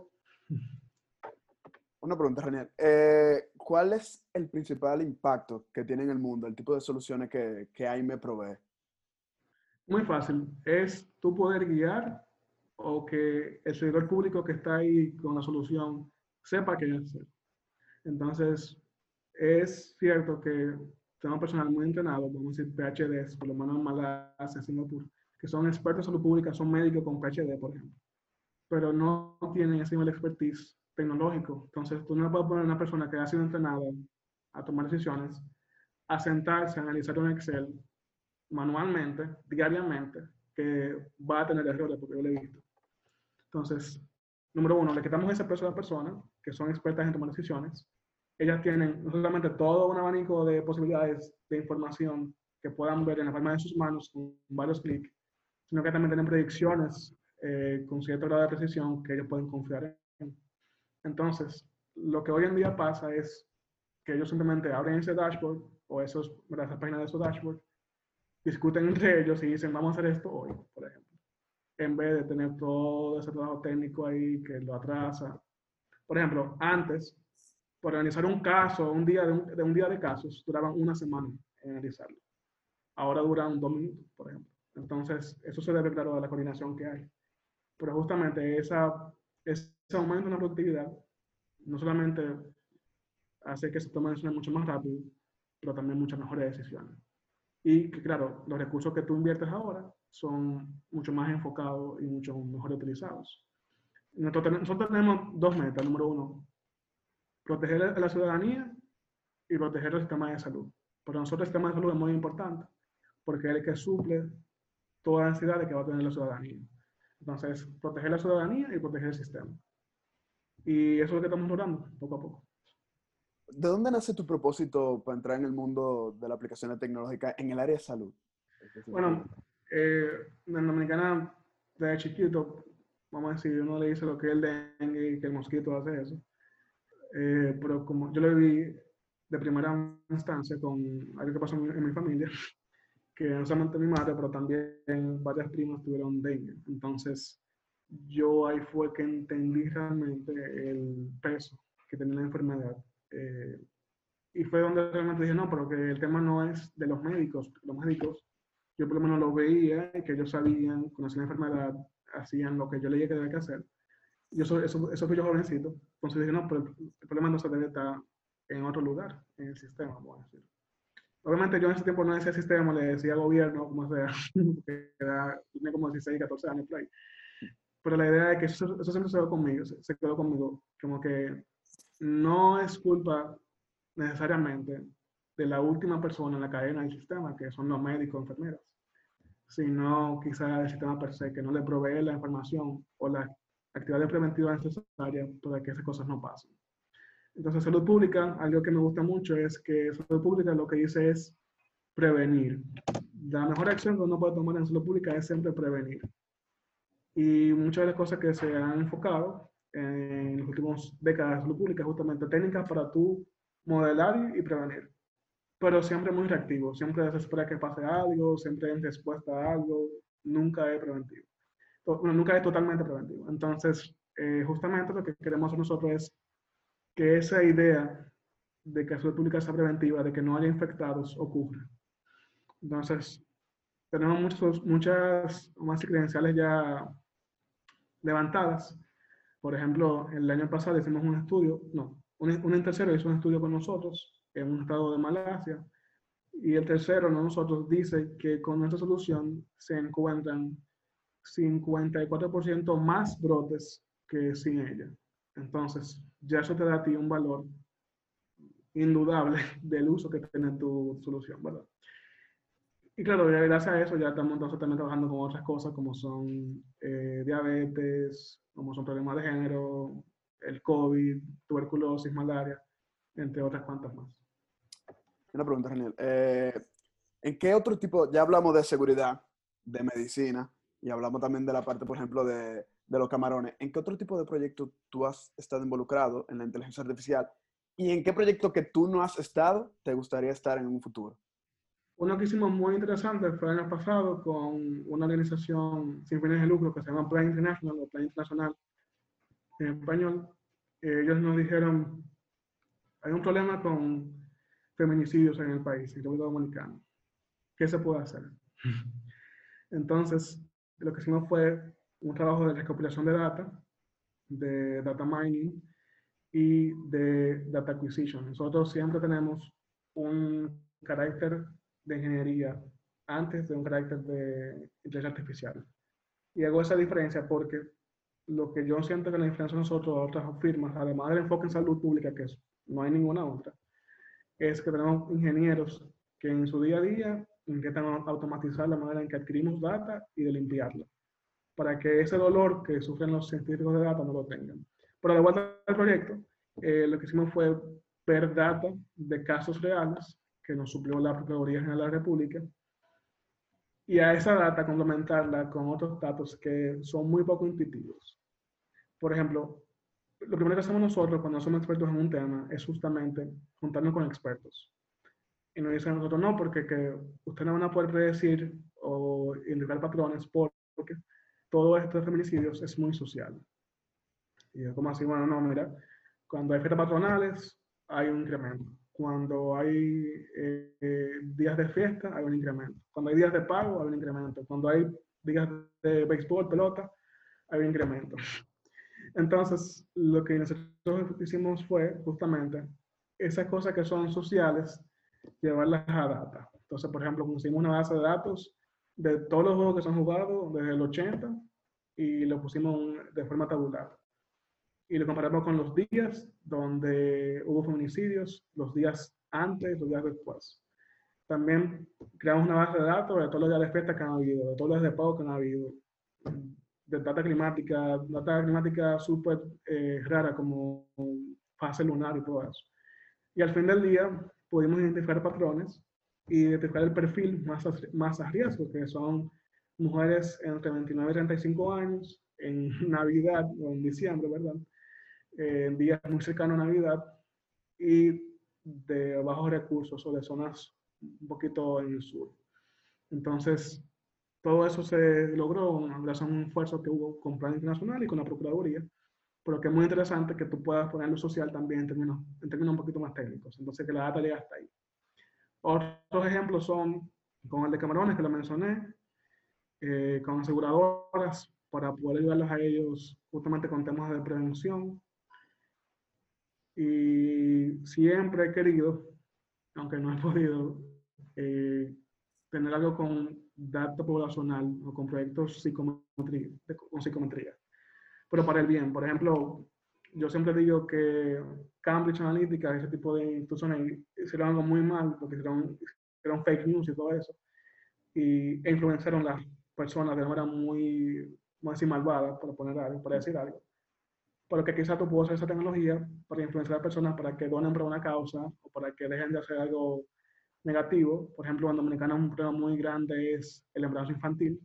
[SPEAKER 1] Una pregunta, Raniel. Eh, ¿Cuál es el principal impacto que tiene en el mundo, el tipo de soluciones que, que AIME provee?
[SPEAKER 2] Muy fácil. Es tú poder guiar o que el servidor público que está ahí con la solución sepa qué hacer. Entonces, es cierto que tenemos personal muy entrenado, vamos a decir PhDs, por lo menos en Malasia, Singapur, que son expertos en salud pública, son médicos con PhD, por ejemplo, pero no tienen ese nivel de expertise tecnológico. Entonces, tú no puedes poner a una persona que ha sido entrenada a tomar decisiones, a sentarse, a analizar un Excel manualmente, diariamente, que va a tener errores, porque yo lo he visto. Entonces, número uno, le quitamos ese peso a las personas que son expertas en tomar decisiones. Ellas tienen no solamente todo un abanico de posibilidades de información que puedan ver en la palma de sus manos con varios clics, sino que también tienen predicciones eh, con cierto grado de precisión que ellos pueden confiar en. Entonces, lo que hoy en día pasa es que ellos simplemente abren ese dashboard o esos, esa página de esos dashboard, discuten entre ellos y dicen, vamos a hacer esto hoy, por ejemplo en vez de tener todo ese trabajo técnico ahí que lo atrasa. Por ejemplo, antes, por organizar un caso, un día de un, día de casos, duraban una semana en analizarlo. Ahora duran dos minutos, por ejemplo. Entonces, eso se debe, claro, a la coordinación que hay. Pero justamente esa, ese aumento en la productividad no solamente hace que se tomen decisiones mucho más rápido, pero también muchas mejores decisiones. Y claro, los recursos que tú inviertes ahora son mucho más enfocados y mucho mejor utilizados. Nosotros, tenemos dos metas. Número uno, proteger a la ciudadanía y proteger el sistema de salud. Para nosotros el sistema de salud es muy importante porque es el que suple todas las necesidades que va a tener la ciudadanía. Entonces, proteger la ciudadanía y proteger el sistema. Y eso es lo que estamos logrando poco a poco.
[SPEAKER 1] ¿De dónde nace tu propósito para entrar en el mundo de la aplicación tecnológica en el área de salud?
[SPEAKER 2] Bueno, eh, en Dominicana, desde chiquito, vamos a decir, uno le dice lo que es el dengue y que el mosquito hace eso. Eh, pero como yo lo vi de primera instancia con algo que pasó en mi, familia, que no solamente mi madre, pero también varias primas tuvieron dengue. Entonces, yo ahí fue que entendí realmente el peso que tenía la enfermedad. Eh, y fue donde realmente dije, no, pero que el tema no es de los médicos. Los médicos yo por lo menos lo veía y que ellos sabían, conocían la enfermedad, hacían lo que yo leía que debía que hacer. Yo eso, eso fui yo jovencito. Entonces dije, no, pero el, problema no se debe estar en otro lugar, en el sistema, vamos a decir. Obviamente yo en ese tiempo no decía sistema, le decía gobierno, como sea, que era, tenía como 16, 14 años por ahí. Pero la idea es que eso, eso siempre se quedó conmigo, se, se quedó conmigo, como que no es culpa necesariamente de la última persona en la cadena del sistema, que son los médicos, enfermeras, sino quizá el sistema per se, que no le provee la información o la actividad preventiva necesaria para que esas cosas no pasen. Entonces, salud pública, algo que me gusta mucho es que salud pública lo que dice es prevenir. La mejor acción que uno puede tomar en salud pública es siempre prevenir. Y muchas de las cosas que se han enfocado en las últimas décadas salud pública, justamente técnicas para tú modelar y prevenir. Pero siempre muy reactivo, siempre se espera que pase algo, siempre en respuesta a algo, nunca es preventivo. Bueno, nunca es totalmente preventivo. Entonces, eh, justamente lo que queremos nosotros es que esa idea de que la salud pública sea preventiva, de que no haya infectados, ocurra. Entonces, tenemos muchos, muchas más credenciales ya levantadas. Por ejemplo, el año pasado hicimos un estudio, no, un, un tercero hizo un estudio con nosotros en un estado de Malasia, y el tercero, no nosotros, dice que con nuestra solución se encuentran 54% más brotes que sin ella. Entonces, ya eso te da a ti un valor indudable del uso que tiene tu solución, ¿verdad? Y claro, gracias a eso ya estamos también trabajando con otras cosas como son eh, diabetes, como son problemas de género, el COVID, tuberculosis, malaria, entre otras cuantas más.
[SPEAKER 1] Una pregunta, genial. Eh, ¿En qué otro tipo, ya hablamos de seguridad, de medicina, y hablamos también de la parte, por ejemplo, de, de los camarones. ¿En qué otro tipo de proyecto tú has estado involucrado en la inteligencia artificial? ¿Y en qué proyecto que tú no has estado te gustaría estar en un futuro?
[SPEAKER 2] Uno que hicimos muy interesante fue el año pasado con una organización sin fines de lucro que se llama Plan International o Plan Internacional en español. Ellos nos dijeron, hay un problema con feminicidios en el país, en República Dominicana. ¿Qué se puede hacer? Entonces, lo que hicimos fue un trabajo de recopilación de data, de data mining y de data acquisition. Nosotros siempre tenemos un carácter de ingeniería antes de un carácter de inteligencia artificial. Y hago esa diferencia porque lo que yo siento que la diferencia nosotros a otras firmas, además del enfoque en salud pública, que es, no hay ninguna otra, es que tenemos ingenieros que en su día a día intentan automatizar la manera en que adquirimos data y de limpiarla, para que ese dolor que sufren los científicos de data no lo tengan. Pero de vuelta al proyecto, eh, lo que hicimos fue ver data de casos reales que nos suplió la Procuraduría General de la República y a esa data complementarla con otros datos que son muy poco intuitivos. Por ejemplo, lo primero que hacemos nosotros cuando somos expertos en un tema es justamente juntarnos con expertos. Y nos dicen nosotros no, porque que ustedes no van a poder predecir o indicar patrones porque todo esto de feminicidios es muy social. Y es como así, bueno, no, mira, cuando hay fiestas patronales hay un incremento. Cuando hay eh, días de fiesta hay un incremento. Cuando hay días de pago hay un incremento. Cuando hay días de béisbol, pelota, hay un incremento. Entonces, lo que nosotros hicimos fue justamente esas cosas que son sociales, llevarlas a data. Entonces, por ejemplo, pusimos una base de datos de todos los juegos que se han jugado desde el 80 y lo pusimos de forma tabular. Y lo comparamos con los días donde hubo feminicidios, los días antes, los días después. También creamos una base de datos de todos los días de fiesta que han habido, de todos los días de pago que han habido, de data climática, data climática súper eh, rara como fase lunar y todo eso. Y al fin del día pudimos identificar patrones y identificar el perfil más, más a riesgo, que son mujeres entre 29 y 35 años, en Navidad o en diciembre, ¿verdad? Eh, en días muy cercanos a Navidad y de bajos recursos o de zonas un poquito en el sur. Entonces, todo eso se logró gracias a un esfuerzo que hubo con Plan Internacional y con la Procuraduría, pero que es muy interesante que tú puedas ponerlo social también en términos, en términos un poquito más técnicos. Entonces, que la data llega hasta ahí. Otros ejemplos son con el de camarones, que lo mencioné, eh, con aseguradoras, para poder ayudarlos a ellos justamente con temas de prevención. Y siempre he querido, aunque no he podido, eh, tener algo con datos poblacional o con proyectos con psicometría, pero para el bien. Por ejemplo, yo siempre digo que Cambridge Analytica, ese tipo de instituciones, hicieron algo muy mal, porque hicieron, hicieron fake news y todo eso. y, e influenciaron las personas de manera muy, muy así malvada, por poner algo, por decir algo. Pero que quizás tú puedes usar esa tecnología para influenciar a personas para que donen para una causa o para que dejen de hacer algo negativo. Por ejemplo, en Dominicana un problema muy grande es el embarazo infantil.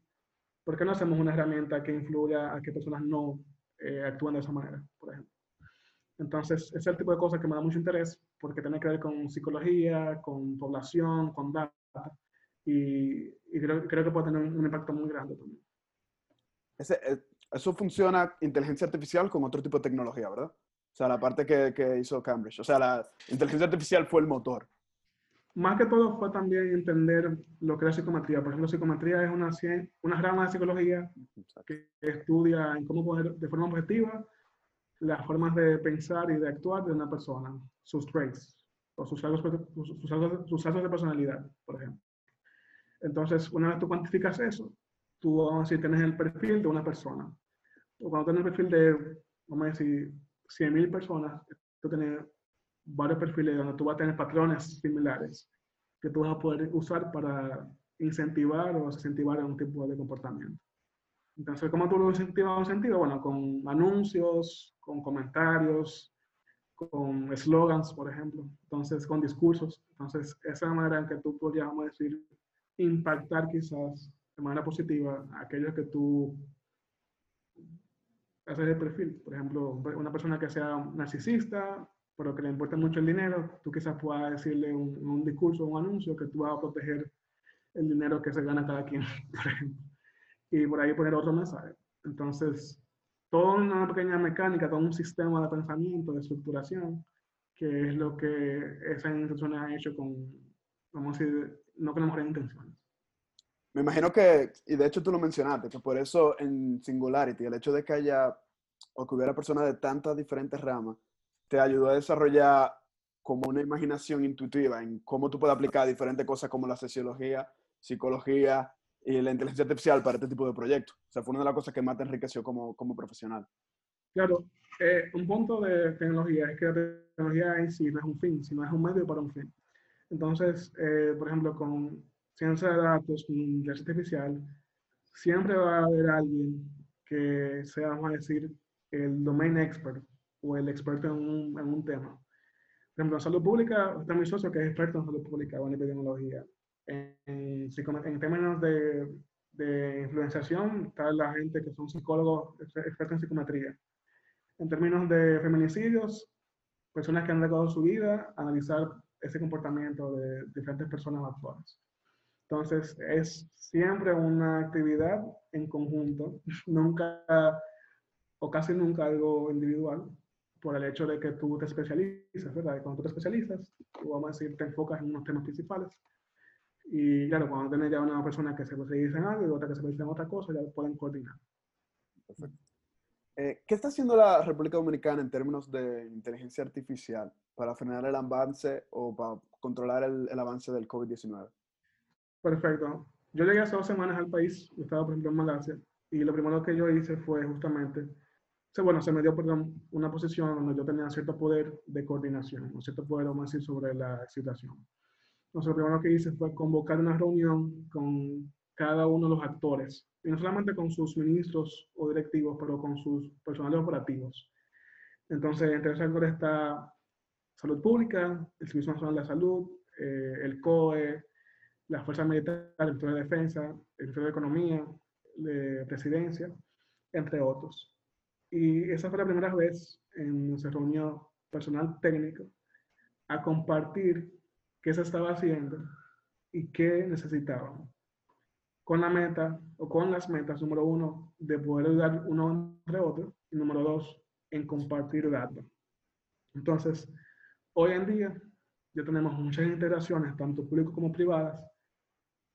[SPEAKER 2] ¿Por qué no hacemos una herramienta que influya a que personas no eh, actúen de esa manera, por ejemplo? Entonces, ese es el tipo de cosas que me da mucho interés porque tiene que ver con psicología, con población, con data. Y, creo, creo, que puede tener un, impacto muy grande también.
[SPEAKER 1] Ese, eh, eso funciona inteligencia artificial con otro tipo de tecnología, ¿verdad? O sea, la parte que, que hizo Cambridge. O sea, la inteligencia artificial fue el motor
[SPEAKER 2] más que todo fue también entender lo que es psicometría. Por ejemplo, psicometría es una, una rama de psicología que estudia en cómo poner de forma objetiva las formas de pensar y de actuar de una persona, sus traits o sus rasgos, sus, de personalidad, por ejemplo. Entonces, una vez tú cuantificas eso, tú, vamos a decir, tienes el perfil de una persona. O cuando tienes el perfil de, vamos a decir, 100.000 personas, tú tienes varios perfiles donde tú vas a tener patrones similares que tú vas a poder usar para incentivar o desincentivar un tipo de comportamiento. Entonces, ¿cómo tú lo incentivas en sentido? Bueno, con anuncios, con comentarios, con slogans, por ejemplo. Entonces, con discursos. Entonces, esa manera en que tú podrías, vamos a decir, impactar quizás de manera positiva a aquellos que tú haces el perfil. Por ejemplo, una persona que sea narcisista, pero que le importa mucho el dinero, tú quizás puedas decirle un, un discurso, un anuncio que tú vas a proteger el dinero que se gana cada quien, por ejemplo. Y por ahí poner otro mensaje. Entonces, toda una pequeña mecánica, todo un sistema de pensamiento, de estructuración, que es lo que esa institución ha hecho con, vamos a decir, no con las mejores intenciones.
[SPEAKER 1] Me imagino que, y de hecho tú lo mencionaste, que por eso en Singularity, el hecho de que haya o que hubiera personas de tantas diferentes ramas, te ayudó a desarrollar como una imaginación intuitiva en cómo tú puedes aplicar diferentes cosas como la sociología, psicología y la inteligencia artificial para este tipo de proyectos. O sea, fue una de las cosas que más te enriqueció como, como profesional.
[SPEAKER 2] Claro, eh, un punto de tecnología es que la tecnología en sí no es un fin, sino es un medio para un fin. Entonces, eh, por ejemplo, con ciencia de datos, con inteligencia artificial, siempre va a haber alguien que sea, vamos a decir, el domain expert o el experto en un, en un tema. Por ejemplo, en salud pública está mi socio que es experto en salud pública o en epidemiología. En, en, términos de, de, influenciación está la gente que son psicólogos expertos en psicometría. En términos de feminicidios, personas que han dedicado su vida a analizar ese comportamiento de diferentes personas actuales. Entonces, es siempre una actividad en conjunto, nunca o casi nunca algo individual, por el hecho de que tú te especializas, ¿verdad? cuando tú te especializas, tú vamos a decir, te enfocas en unos temas principales. Y claro, cuando tienes ya una persona que se especializa en algo y otra que se especializa en otra cosa, ya pueden coordinar.
[SPEAKER 1] Perfecto. Eh, ¿Qué está haciendo la República Dominicana en términos de inteligencia artificial para frenar el avance o para controlar el, el avance del COVID-19?
[SPEAKER 2] Perfecto. Yo llegué hace dos semanas al país, estaba por ejemplo en Malasia, y lo primero que yo hice fue justamente bueno, se me dio perdón, una posición donde yo tenía cierto poder de coordinación, o cierto poder, vamos a decir, sobre la situación. Entonces, lo primero que hice fue convocar una reunión con cada uno de los actores, y no solamente con sus ministros o directivos, pero con sus personales operativos. Entonces, entre esos actores está Salud Pública, el Servicio Nacional de Salud, eh, el COE, las Fuerzas Militares, el Ministerio de Defensa, el Ministerio de Economía, de Presidencia, entre otros. Y esa fue la primera vez en nuestra reunión personal técnico a compartir qué se estaba haciendo y qué necesitaban. Con la meta o con las metas, número uno, de poder ayudar uno entre otro y número dos, en compartir datos. Entonces, hoy en día ya tenemos muchas integraciones, tanto públicas como privadas,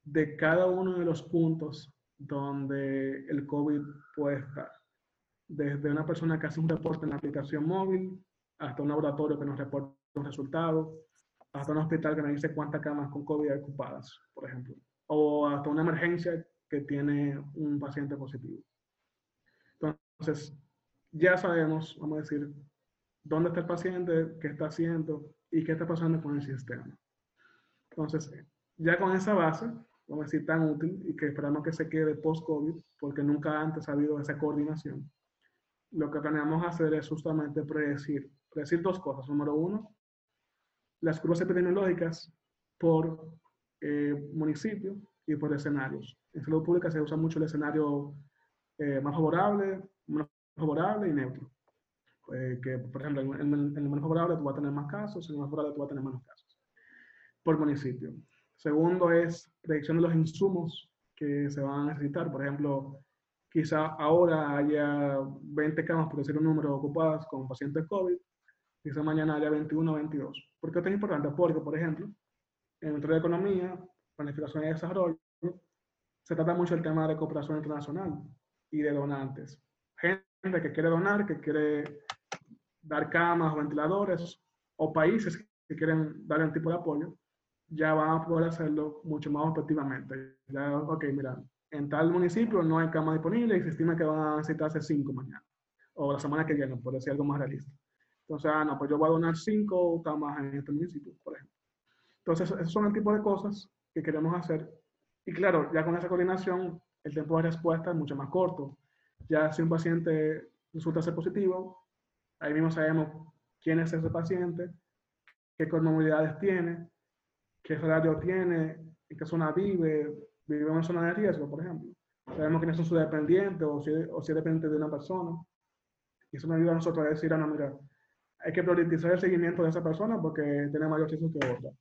[SPEAKER 2] de cada uno de los puntos donde el COVID puede estar desde una persona que hace un reporte en la aplicación móvil, hasta un laboratorio que nos reporta un resultado, hasta un hospital que nos dice cuántas camas con COVID hay ocupadas, por ejemplo, o hasta una emergencia que tiene un paciente positivo. Entonces, ya sabemos, vamos a decir, dónde está el paciente, qué está haciendo y qué está pasando con el sistema. Entonces, ya con esa base, vamos a decir, tan útil y que esperamos que se quede post-COVID, porque nunca antes ha habido esa coordinación, lo que planeamos hacer es justamente predecir, predecir dos cosas. Número uno, las curvas epidemiológicas por eh, municipio y por escenarios. En salud pública se usa mucho el escenario eh, más favorable, menos favorable y neutro. Eh, que, por ejemplo, en, en, el menos favorable tú vas a tener más casos, en el más favorable tú vas a tener menos casos por municipio. Segundo es predicción de los insumos que se van a necesitar. Por ejemplo, quizá ahora haya 20 camas, por decir un número, ocupadas con pacientes COVID, quizá mañana haya 21 o 22. ¿Por qué esto es importante? Porque, por ejemplo, en materia de economía, planificación y desarrollo, se trata mucho el tema de cooperación internacional y de donantes. Gente que quiere donar, que quiere dar camas o ventiladores, o países que quieren dar un tipo de apoyo, ya van a poder hacerlo mucho más efectivamente. Ya, ok, mira, en tal municipio no hay cama disponible y se estima que van a necesitarse cinco mañana, o la semana que viene, por decir algo más realista. Entonces, ah, no, pues yo voy a donar cinco camas en este municipio, por ejemplo. Entonces, esos son el tipo de cosas que queremos hacer. Y claro, ya con esa coordinación, el tiempo de respuesta es mucho más corto. Ya si un paciente resulta ser positivo, ahí mismo sabemos quién es ese paciente, qué comorbilidades tiene, qué salario tiene, en qué zona vive, vive en una zona de riesgo, por ejemplo. Sabemos quiénes son sus dependientes o si, o si es dependiente de una persona. Y eso nos ayuda a nosotros a decir, ah, no, mira, hay que priorizar el seguimiento de esa persona porque tiene mayor riesgo que otra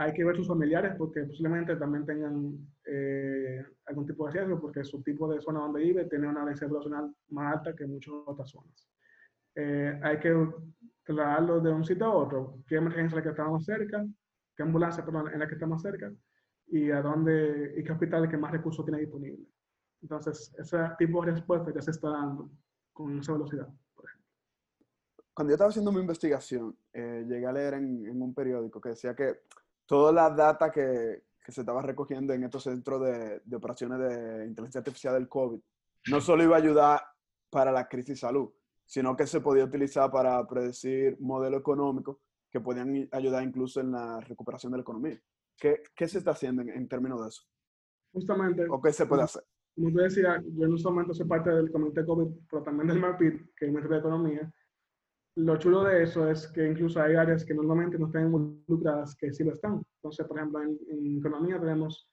[SPEAKER 2] hay que ver sus familiares porque posiblemente también tengan eh, algún tipo de riesgo porque su tipo de zona donde vive tiene una densidad poblacional más alta que muchas otras zonas. Eh, hay que trasladarlo de un sitio a otro. ¿Qué emergencia que está más cerca? ¿Qué ambulancia perdón, en la que está más cerca? ¿Y a dónde y qué hospital que más recursos tiene disponible? Entonces, ese tipo de respuesta ya se está dando con esa velocidad, por ejemplo.
[SPEAKER 1] Cuando yo estaba haciendo mi investigación, eh, llegué a leer en, en un periódico que decía que toda la data que, que se estaba recogiendo en estos centros de, de, operaciones de inteligencia artificial del COVID no solo iba a ayudar para la crisis de salud, sino que se podía utilizar para predecir modelos económicos que podían ayudar incluso en la recuperación de la economía. ¿Qué, qué se está haciendo en, en, términos de eso?
[SPEAKER 2] Justamente.
[SPEAKER 1] ¿O qué se puede hacer?
[SPEAKER 2] Como te decía, yo en este momento soy parte del comité COVID, pero también del MAPID, que es Ministerio de Economía, lo chulo de eso es que incluso hay áreas que normalmente no están involucradas que sí lo están. Entonces, por ejemplo, en, en economía tenemos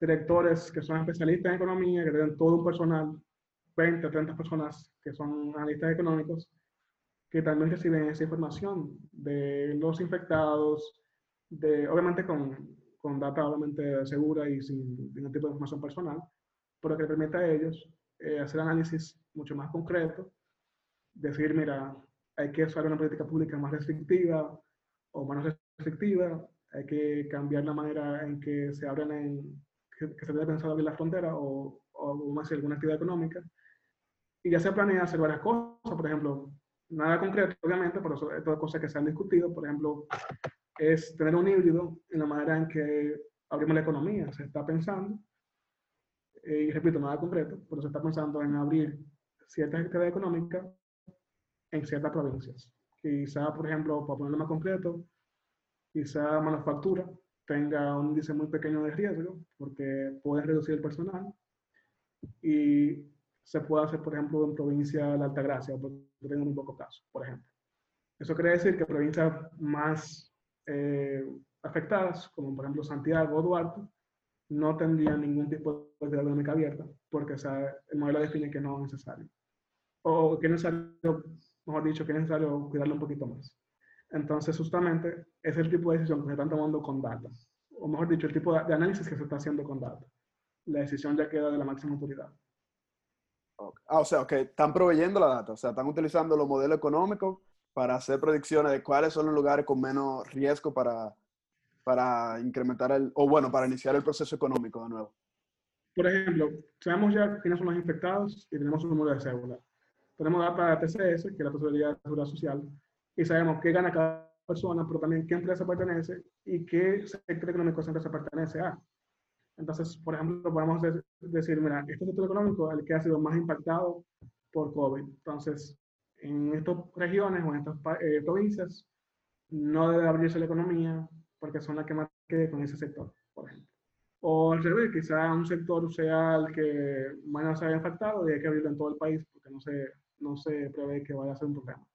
[SPEAKER 2] directores que son especialistas en economía, que tienen todo un personal, 20 o 30 personas que son analistas económicos, que también reciben esa información de los infectados, de, obviamente con, con data obviamente segura y sin ningún tipo de información personal, pero que permite a ellos eh, hacer análisis mucho más concreto, decir, mira, hay que usar una política pública más restrictiva o menos restrictiva, hay que cambiar la manera en que se abren en, que, que se debe pensar abrir la frontera o, o hacer alguna actividad económica. Y ya se planea hacer varias cosas, por ejemplo, nada concreto, obviamente, pero eso es todas cosas que se han discutido, por ejemplo, es tener un híbrido en la manera en que abrimos la economía. Se está pensando, y repito, nada concreto, pero se está pensando en abrir ciertas actividades económicas en ciertas provincias. Quizá, por ejemplo, para ponerlo más concreto, quizá manufactura tenga un índice muy pequeño de riesgo porque puede reducir el personal y se puede hacer, por ejemplo, en provincia de la Altagracia, porque tengo muy pocos casos, por ejemplo. Eso quiere decir que provincias más eh, afectadas, como por ejemplo Santiago o Duarte, no tendrían ningún tipo de económica abierta, porque o sea, el modelo define que no es necesario. O que es necesario mejor dicho, que es necesario cuidarlo un poquito más. Entonces, justamente, es el tipo de decisión que se están tomando con datos. O mejor dicho, el tipo de, análisis que se está haciendo con datos. La decisión ya queda de la máxima autoridad.
[SPEAKER 1] Okay. Ah, o sea, que están proveyendo la data, o sea, están utilizando los modelos económicos para hacer predicciones de cuáles son los lugares con menos riesgo para, para incrementar el, o bueno, para iniciar el proceso económico de nuevo.
[SPEAKER 2] Por ejemplo, sabemos ya quiénes son los infectados y tenemos un número de cédula tenemos data de TCS, que es la Tesorería de Seguridad Social, y sabemos qué gana cada persona, pero también qué empresa pertenece y qué sector económico esa empresa pertenece a. Entonces, por ejemplo, podemos decir, mira, este sector económico es el que ha sido más impactado por COVID. Entonces, en estas regiones o en estas eh, provincias, no debe abrirse la economía porque son las que más quede con ese sector, por ejemplo. O al revés, quizá un sector sea el que más se haya afectado y hay que abrirlo en todo el país porque no se, no se prevé que vaya a ser un problema.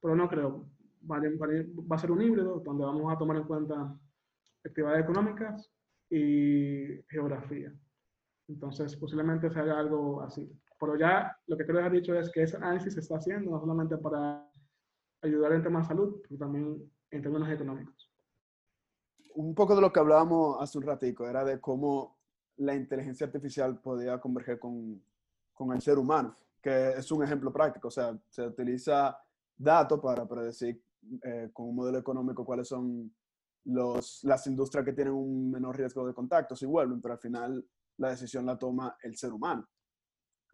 [SPEAKER 2] Pero no creo. Va a ser un híbrido donde vamos a tomar en cuenta actividades económicas y geografía. Entonces, posiblemente se haga algo así. Pero ya lo que creo que ha dicho es que ese análisis se está haciendo no solamente para ayudar en temas de salud, pero también en términos económicos.
[SPEAKER 1] Un poco de lo que hablábamos hace un ratico era de cómo la inteligencia artificial podía converger con, con el ser humano, que es un ejemplo práctico. O sea, se utiliza datos para predecir eh, con un modelo económico cuáles son los, las industrias que tienen un menor riesgo de contacto si vuelven, pero al final la decisión la toma el ser humano,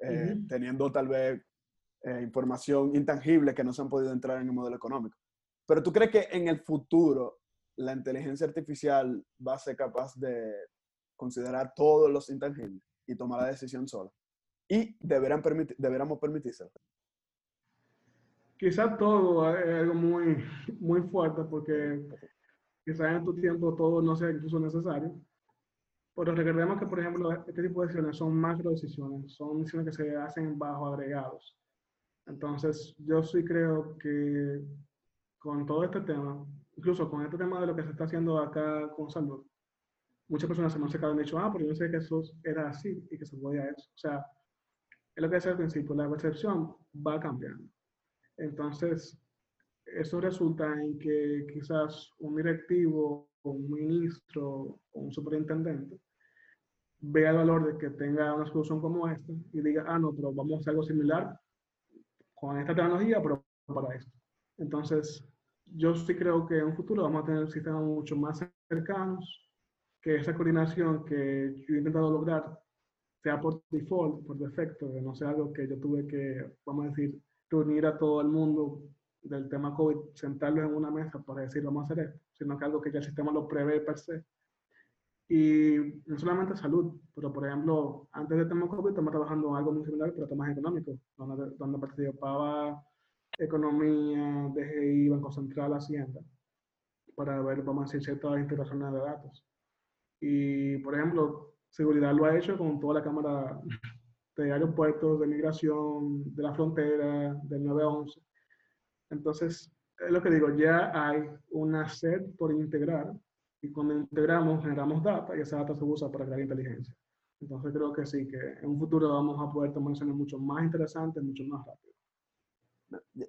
[SPEAKER 1] eh, teniendo tal vez eh, información intangible que no se han podido entrar en el modelo económico. Pero tú crees que en el futuro la inteligencia artificial va a ser capaz de considerar todos los intangibles y tomar la decisión sola. Y deberán permitir, deberíamos permitírselo.
[SPEAKER 2] Quizás todo es algo muy, muy fuerte porque quizás en tu tiempo todo no sea incluso necesario. Pero recordemos que, por ejemplo, este tipo de decisiones son macro decisiones, son decisiones que se hacen bajo agregados. Entonces, yo sí creo que con todo este tema, incluso con este tema de lo que se está haciendo acá con salud, muchas personas se me han sacado y han dicho, ah, pero yo sé que eso era así y que se podía eso. O sea, es lo que decía al principio, la percepción va cambiando. Entonces, eso resulta en que quizás un directivo un ministro o un superintendente vea el valor de que tenga una solución como esta y diga, ah, no, pero vamos a hacer algo similar con esta tecnología, pero para esto. Entonces, yo sí creo que en un futuro vamos a tener sistemas mucho más cercanos, que esa coordinación que yo he intentado lograr sea por default, por defecto, que no sea algo que yo tuve que, vamos a decir, reunir a todo el mundo del tema COVID, sentarlos en una mesa para decir vamos a hacer esto, sino que algo que ya el sistema lo prevé per se. Y no solamente salud, pero por ejemplo, antes del tema COVID estamos trabajando en algo muy similar, pero temas económicos, donde, donde participaba economía, DGI, Banco Central, Hacienda, para ver, vamos a decir, ciertas integraciones de datos. Y, por ejemplo, seguridad lo ha hecho con toda la Cámara de Aeropuertos, de Migración, de la Frontera, del 911. Entonces, es lo que digo, ya hay una sed por integrar y cuando integramos generamos data y esa data se usa para crear inteligencia. Entonces creo que sí, que en un futuro vamos a poder tomar decisiones mucho más interesantes, mucho más rápido.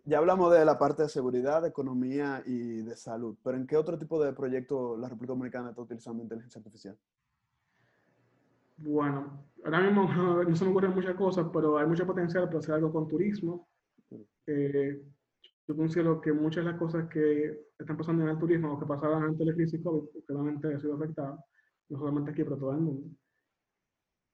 [SPEAKER 1] Ya hablamos de la parte de seguridad, de economía y de salud, pero ¿en qué otro tipo de proyecto la República Dominicana está utilizando inteligencia artificial?
[SPEAKER 2] Bueno, ahora mismo no se me ocurren muchas cosas, pero hay mucho potencial para hacer algo con turismo. Eh, yo considero que muchas de las cosas que están pasando en el turismo o que pasaban antes de la crisis COVID, que realmente ha sido afectada, no solamente aquí, pero todo el mundo,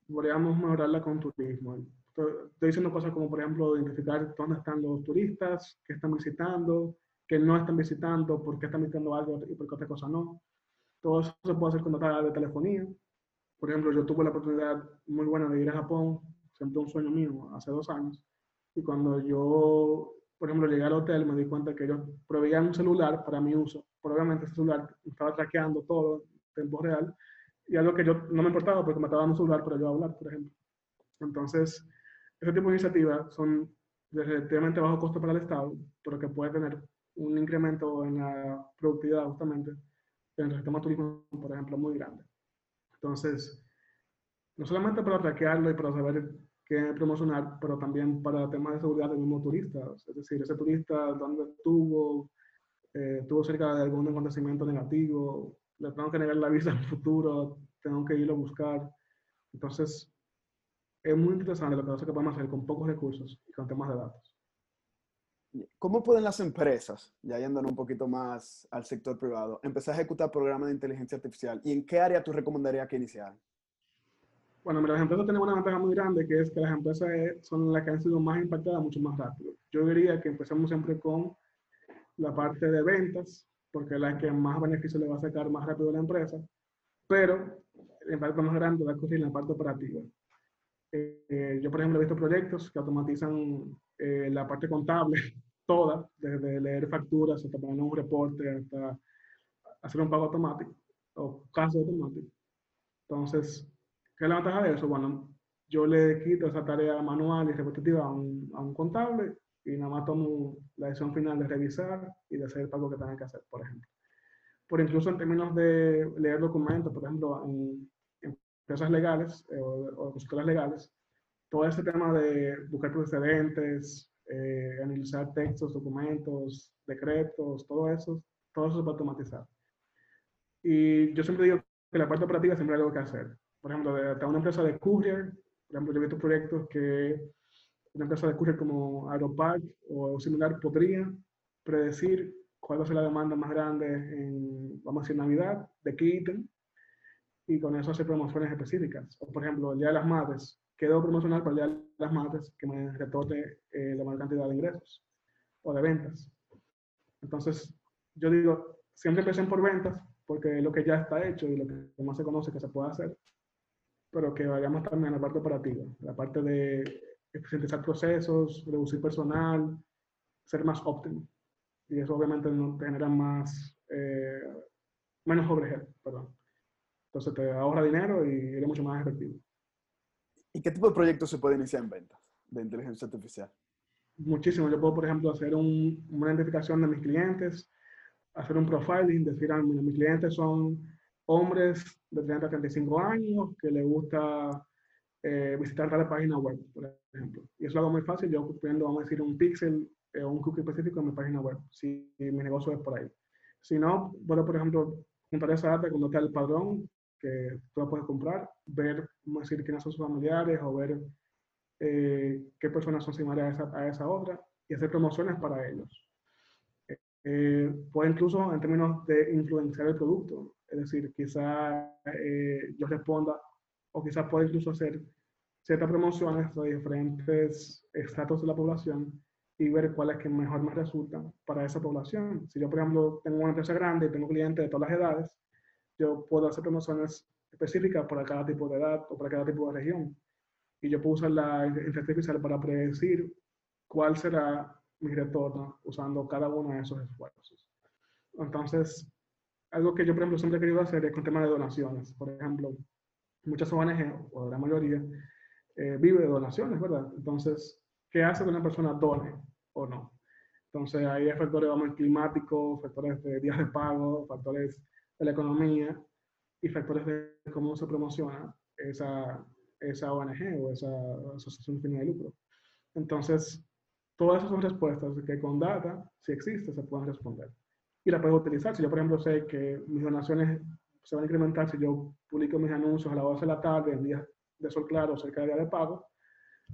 [SPEAKER 2] podríamos mejorarla con turismo. Estoy diciendo cosas como, por ejemplo, identificar dónde están los turistas, qué están visitando, qué no están visitando, por qué están visitando algo y por qué otra cosa no. Todo eso se puede hacer con data de telefonía. Por ejemplo, yo tuve la oportunidad muy buena de ir a Japón, siempre un sueño mío, hace dos años. Y cuando yo por ejemplo, llegué al hotel, me di cuenta que ellos proveían un celular para mi uso. Probablemente ese celular estaba traqueando todo en tiempo real. Y algo que yo no me importaba porque me estaba dando un celular para yo hablar, por ejemplo. Entonces, ese tipo de iniciativas son relativamente bajo costo para el Estado, pero que puede tener un incremento en la productividad justamente en el sistema turismo, por ejemplo, muy grande. Entonces, no solamente para traquearlo y para saber que promocionar, pero también para temas de seguridad del mismo turista. Es decir, ese turista, dónde estuvo, eh, estuvo cerca de algún acontecimiento negativo, le tengo que negar la visa en el futuro, tengo que irlo a buscar. Entonces, es muy interesante lo que podemos hacer con pocos recursos y con temas de datos.
[SPEAKER 1] ¿Cómo pueden las empresas, ya yéndonos un poquito más al sector privado, empezar a ejecutar programas de inteligencia artificial? ¿Y en qué área tú recomendarías que iniciaran?
[SPEAKER 2] Bueno, las empresas tienen una ventaja muy grande, que es que las empresas son las que han sido más impactadas mucho más rápido. Yo diría que empezamos siempre con la parte de ventas, porque es la que más beneficio le va a sacar más rápido a la empresa, pero el impacto más grande va a ocurrir en la parte operativa. Eh, yo, por ejemplo, he visto proyectos que automatizan eh, la parte contable toda, desde leer facturas hasta poner un reporte, hasta hacer un pago automático o caso automático Entonces, ¿qué es la ventaja de eso? Bueno, yo le quito esa tarea manual y repetitiva a un, a un contable y nada más tomo la decisión final de revisar y de hacer el pago que tenga que hacer, por ejemplo. Por incluso en términos de leer documentos, por ejemplo, en, empresas legales eh, o, o legales, todo ese tema de buscar precedentes, eh, analizar textos, documentos, decretos, todo eso, todo eso se puede automatizar. Y yo siempre digo que la parte operativa siempre hay algo que hacer. Por ejemplo, de, una empresa de courier, por ejemplo, yo he visto proyectos que una empresa de courier como Aeropack o similar podría predecir cuál va a ser la demanda más grande en, vamos a decir, Navidad, de qué ítem, y con eso hacer promociones específicas. O, por ejemplo, el Día de las Madres, qué debo promocionar para el Día de las Madres que me retorte eh, la mayor cantidad de ingresos o de ventas. Entonces, yo digo, siempre empecen por ventas, porque es lo que ya está hecho y lo que más se conoce que se puede hacer, pero que vayamos también a la parte operativa, la parte de eficientizar procesos, reducir personal, ser más óptimo. Y eso obviamente nos genera más, eh, menos overhead, perdón. Entonces te ahorra dinero y eres mucho más efectivo.
[SPEAKER 1] ¿Y qué tipo de proyectos se puede iniciar en ventas de inteligencia artificial?
[SPEAKER 2] Muchísimo. Yo puedo, por ejemplo, hacer un, una identificación de mis clientes, hacer un profiling, decir, ah, mis clientes son hombres de 30 a 35 años que les gusta eh, visitar tal página web, por ejemplo. Y eso lo hago muy fácil, yo poniendo, vamos a decir, un pixel o eh, un cookie específico en mi página web, si mi negocio es por ahí. Si no, puedo, por ejemplo, juntar esa data con el padrón que tú la puedes comprar, ver, vamos a decir, quiénes son sus familiares o ver eh, qué personas son similares a esa, a esa otra y hacer promociones para ellos. Eh, puede incluso en términos de influenciar el producto, es decir, quizá eh, yo responda o quizás pueda incluso hacer ciertas promociones de diferentes estratos de la población y ver cuáles que mejor me resultan para esa población. Si yo, por ejemplo, tengo una empresa grande y tengo clientes de todas las edades, yo puedo hacer promociones específicas para cada tipo de edad o para cada tipo de región. Y yo puedo usar la inteligencia artificial para predecir cuál será mi retorno usando cada uno de esos esfuerzos. Entonces, algo que yo, por ejemplo, siempre he querido hacer es con tema de donaciones. Por ejemplo, muchas ONG, o la mayoría, eh, vive de donaciones, ¿verdad? Entonces, ¿qué hace que una persona done o no? Entonces, hay factores vamos, climáticos, factores de días de pago, factores de la economía y factores de cómo se promociona esa, esa ONG o esa asociación sin de lucro. Entonces, todas esas son respuestas que con data, si existe, se pueden responder. Y la puedo utilizar. Si yo, por ejemplo, sé que mis donaciones se van a incrementar si yo publico mis anuncios a las 12 de la tarde, en días de sol claro, cerca del día de pago,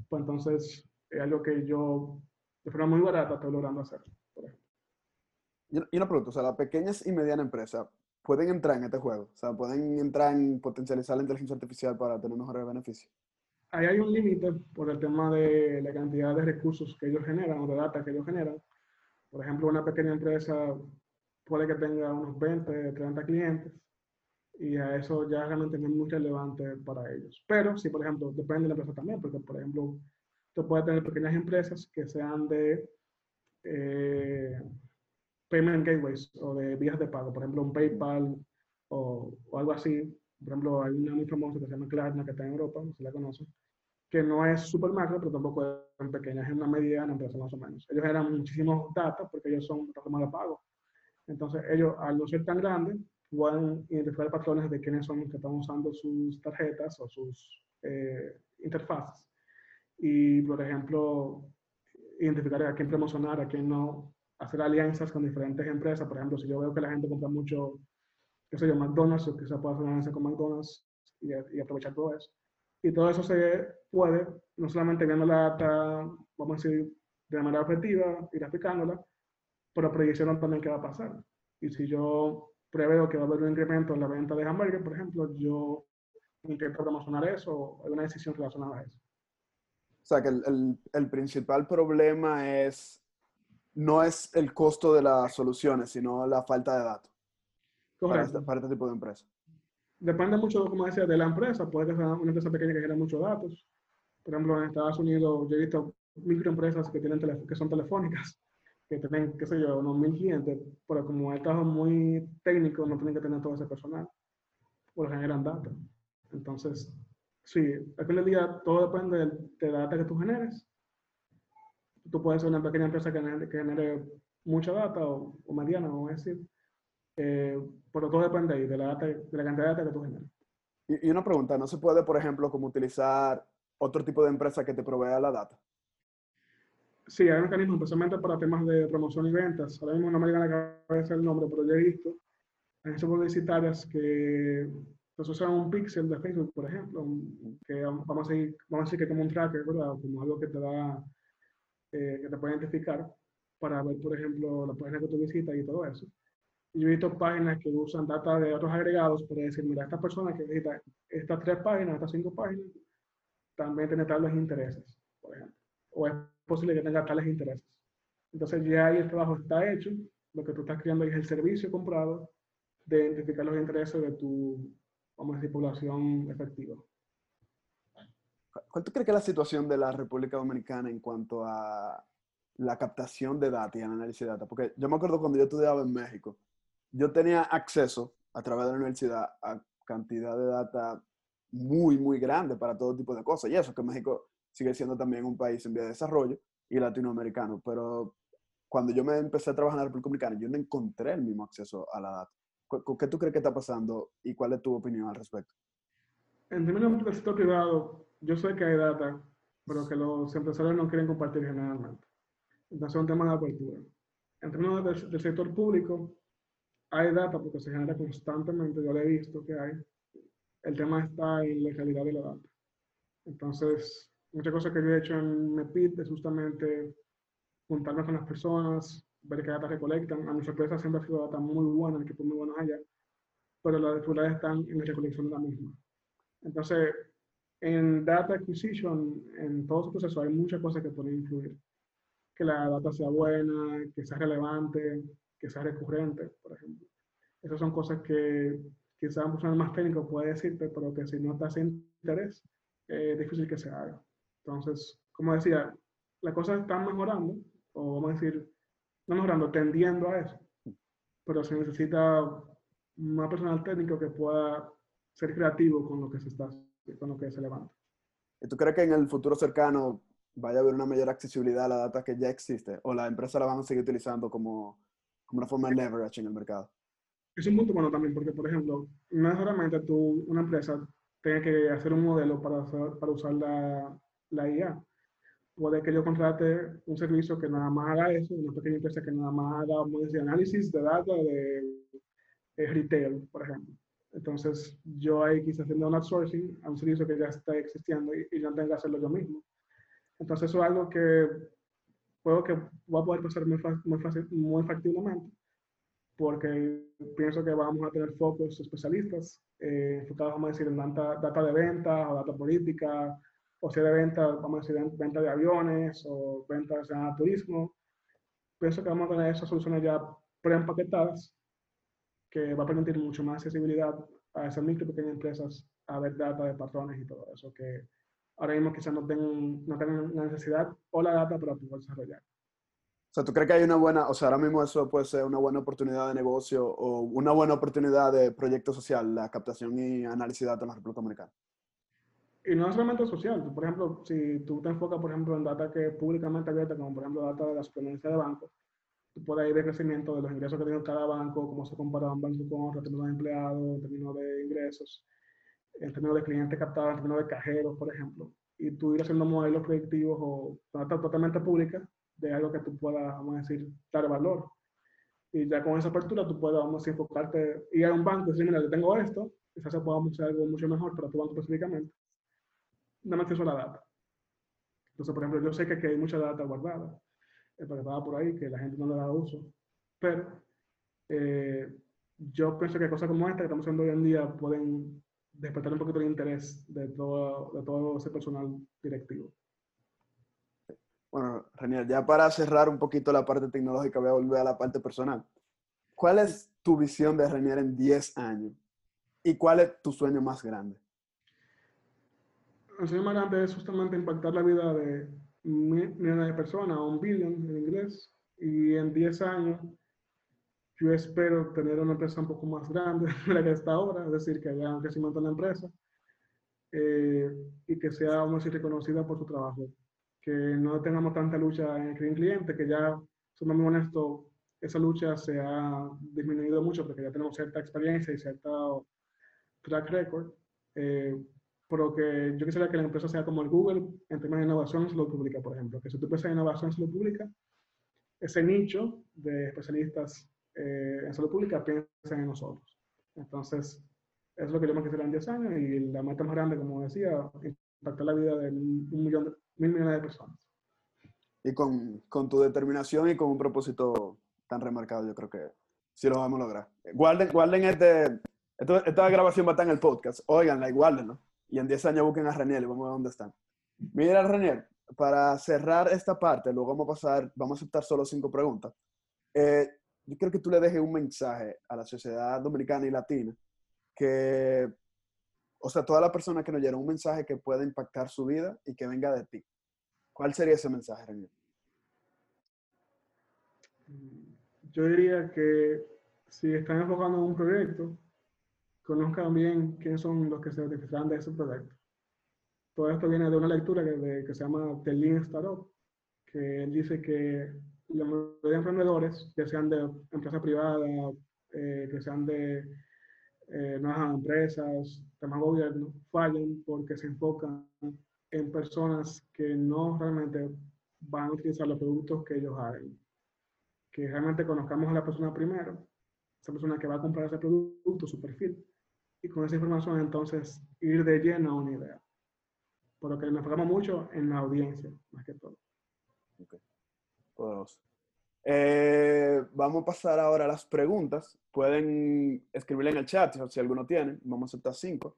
[SPEAKER 2] pues entonces es algo que yo, de forma muy barata, estoy logrando hacer.
[SPEAKER 1] Y una pregunta, o sea, las pequeñas y medianas empresas pueden entrar en este juego, o sea, pueden entrar en potencializar la inteligencia artificial para tener mejores beneficios
[SPEAKER 2] ahí hay un límite por el tema de la cantidad de recursos que ellos generan o de data que ellos generan. Por ejemplo, una pequeña empresa puede que tenga unos 20, 30 clientes y a eso ya realmente no es muy relevante para ellos. Pero sí, por ejemplo, depende de la empresa también, porque por ejemplo, tú puedes tener pequeñas empresas que sean de eh, payment gateways o de vías de pago, por ejemplo, un PayPal o, o algo así, por ejemplo, hay una muy famosa que se llama Klarna, que está en Europa, no si la conocen, que no es súper macro, pero tampoco es tan pequeña, es una mediana empresa más o menos. Ellos generan muchísimos datos porque ellos son plataformas de pago. Entonces, ellos, al no ser tan grandes, pueden identificar patrones de quiénes son los que están usando sus tarjetas o sus eh, interfaces. Y, por ejemplo, identificar a quién promocionar, a quién no, hacer alianzas con diferentes empresas. Por ejemplo, si yo veo que la gente compra mucho qué sé yo, McDonald's, o quizá pueda hacer una alianza con McDonald's y, y, aprovechar todo eso. Y todo eso se puede, no solamente viendo la data, vamos a decir, de manera objetiva y graficándola, pero proyeccionando también qué va a pasar. Y si yo preveo que va a haber un incremento en la venta de hamburguesas, por ejemplo, yo intento promocionar eso o alguna decisión relacionada a eso.
[SPEAKER 1] O sea, que el, el, el, principal problema es, no es el costo de las soluciones, sino la falta de datos. Correcto. Para este, tipo de empresa.
[SPEAKER 2] Depende mucho, como decía, de la empresa. Puede ser una empresa pequeña que genera muchos datos. Por ejemplo, en Estados Unidos yo he visto microempresas que, tienen que son telefónicas, que tienen, qué sé yo, unos mil clientes, pero como el trabajo muy técnico, no tienen que tener todo ese personal. Pues generan datos. Entonces, sí, al fin del día todo depende de, la data que tú generes. Tú puedes ser una pequeña empresa que genere, mucha data o, mediana, vamos a decir. Eh, pero todo depende ahí, de la, data, de la cantidad de data que tú generes.
[SPEAKER 1] Y, y una pregunta, ¿no se puede, por ejemplo, como utilizar otro tipo de empresa que te provea la data?
[SPEAKER 2] Sí, hay mecanismos especialmente para temas de promoción y ventas. Ahora mismo no me llega a la cabeza el nombre, pero yo he visto agencias publicitarias que pues, usan un pixel de Facebook, por ejemplo, que vamos a, decir, vamos a decir que como un tracker, ¿verdad? Como algo que te da, eh, que te puede identificar para ver, por ejemplo, la página que tú visitas y todo eso. Yo he visto páginas que usan data de otros agregados para decir, mira, esta persona que visita estas tres páginas, estas cinco páginas, también tiene tales intereses, por ejemplo. O posible que tenga tales intereses. Entonces ya ahí el trabajo está hecho, lo que tú estás creando es el servicio comprado de identificar los intereses de tu, vamos a decir, población efectiva.
[SPEAKER 1] ¿Cuál tú crees que es la situación de la República Dominicana en cuanto a la captación de datos y el análisis de datos? Porque yo me acuerdo cuando yo estudiaba en México, yo tenía acceso a través de la universidad a cantidad de data muy, muy grande para todo tipo de cosas. Y eso que México sigue siendo también un país en vía de desarrollo y latinoamericano. Pero cuando yo me empecé a trabajar en la República Dominicana, yo no encontré el mismo acceso a la data. ¿Qué tú crees que está pasando y cuál es tu opinión al respecto?
[SPEAKER 2] En términos del sector privado, yo sé que hay data, pero que los empresarios no quieren compartir generalmente. Entonces es un tema de apertura. En términos del, del sector público, hay data porque se genera constantemente, yo lo he visto que hay. El tema está en la calidad de la data. Entonces, muchas cosas que yo he hecho en MEPIT es justamente juntarme con las personas, ver qué data recolectan. A nuestra empresa siempre ha sido data muy buena, equipos muy buenos allá, pero las dificultades están en la recolección de la misma. Entonces, en data acquisition, en todo su proceso, hay muchas cosas que pueden influir. Que la data sea buena, que sea relevante, que sea recurrente, por ejemplo. Esas son cosas que quizás un profesional más técnico puede decirte, pero que si no estás en interés, es difícil que se haga. Entonces, como decía, las cosas están mejorando, o vamos a decir, no mejorando, tendiendo a eso, pero se necesita más personal técnico que pueda ser creativo con lo que se está, con lo que se levanta.
[SPEAKER 1] ¿Y tú crees que en el futuro cercano vaya a haber una mayor accesibilidad a la data que ya existe? ¿O la empresa la van a seguir utilizando como, como una forma de leverage en el mercado?
[SPEAKER 2] Es un punto bueno también, porque, por ejemplo, no necesariamente tú, una empresa, tenga que hacer un modelo para, para usar la, la IA. Puede que yo contrate un servicio que nada más haga eso, una pequeña empresa que nada más haga un análisis de data de, retail, por ejemplo. Entonces, yo ahí quise haciendo un outsourcing a un servicio que ya está existiendo y, y no tengo que hacerlo yo mismo. Entonces, eso es algo que puedo que va a poder pasar muy, muy, fácil, muy factiblemente, porque pienso que vamos a tener focos especialistas eh, enfocados, vamos a decir, en data, data de ventas o data política, o sea de venta, vamos a decir, venta de aviones o ventas de turismo. Pienso que vamos a tener esas soluciones ya preempaquetadas que va a permitir mucho más accesibilidad a esas micro y pequeñas empresas a ver data de patrones y todo eso que ahora mismo quizás no tengan, no tengan la necesidad o la data para poder desarrollar.
[SPEAKER 1] O sea, ¿tú crees que hay una buena, o sea, ahora mismo eso puede ser una buena oportunidad de negocio o una buena oportunidad de proyecto social, la captación y análisis de datos en la República Dominicana?
[SPEAKER 2] Y no es solamente social. Por ejemplo, si tú te enfocas, por ejemplo, en data que es públicamente abierta, como por ejemplo data de la superintendencia de bancos, tú puedes ir de crecimiento de los ingresos que tiene cada banco, cómo se compara un banco con otro en términos de empleados, en términos de ingresos, en términos de clientes captados, en términos de cajeros, por ejemplo. Y tú ir haciendo modelos predictivos o data totalmente pública de algo que tú puedas, vamos a decir, dar valor. Y ya con esa apertura tú puedes, vamos a enfocarte, ir a un banco y decir, mira, yo tengo esto, quizás se pueda hacer algo mucho mejor para tu banco específicamente dame acceso a la data. Entonces, por ejemplo, yo sé que, hay mucha data guardada, empaquetada por ahí, que la gente no le da uso, pero eh, yo pienso que cosas como esta que estamos haciendo hoy en día pueden despertar un poquito el interés de todo, de todo ese personal directivo.
[SPEAKER 1] Bueno, Renier, ya para cerrar un poquito la parte tecnológica, voy a volver a la parte personal. ¿Cuál es tu visión de Renier en 10 años? ¿Y cuál es tu sueño más grande?
[SPEAKER 2] Sueño más grande es justamente impactar la vida de millones de personas, un billion en inglés, y en 10 años yo espero tener una empresa un poco más grande de la que está ahora, es decir, que haya un crecimiento en la empresa, eh, y que sea, vamos a decir, reconocida por su trabajo. Que no tengamos tanta lucha en el cliente, que ya, siendo muy honesto, esa lucha se ha disminuido mucho porque ya tenemos cierta experiencia y cierta track record. Eh, pero que yo quisiera que la empresa sea como el Google en temas de innovación en salud pública, por ejemplo. Que si tú piensas en innovación en salud pública, ese nicho de especialistas eh, en salud pública piensan en nosotros. Entonces, eso es lo que yo me quisiera en 10 años y la meta más grande, como decía, impactar la vida de un millón de, mil millones de personas.
[SPEAKER 1] Y con, con, tu determinación y con un propósito tan remarcado, yo creo que sí lo vamos a lograr. Guarden, guarden este, esta grabación va a estar en el podcast. Óiganla y guárdenlo. Y en 10 años busquen a Raniel y vamos a ver dónde están. Mira, Raniel, para cerrar esta parte, luego vamos a pasar, vamos a aceptar solo cinco preguntas. Eh, yo creo que tú le dejes un mensaje a la sociedad dominicana y latina que, o sea, toda la persona que nos llena un mensaje que pueda impactar su vida y que venga de ti. ¿Cuál sería ese mensaje, René?
[SPEAKER 2] Yo diría que si están enfocando en un proyecto, conozcan bien quiénes son los que se beneficiarán de ese proyecto. Todo esto viene de una lectura que, que se llama The Lean Startup, que dice que los emprendedores, que sean de empresa privada, eh, que sean de eh, nuevas empresas, temas gobierno, fallan porque se enfocan en personas que no realmente van a utilizar los productos que ellos hagan. Que realmente conozcamos a la persona primero, esa persona que va a comprar ese producto, su perfil, y con esa información entonces ir de lleno a una idea. Por lo que nos enfocamos mucho en la audiencia, más que todo.
[SPEAKER 1] Okay. Eh, vamos a pasar ahora a las preguntas. Pueden escribirle en el chat si alguno tiene. Vamos a aceptar cinco.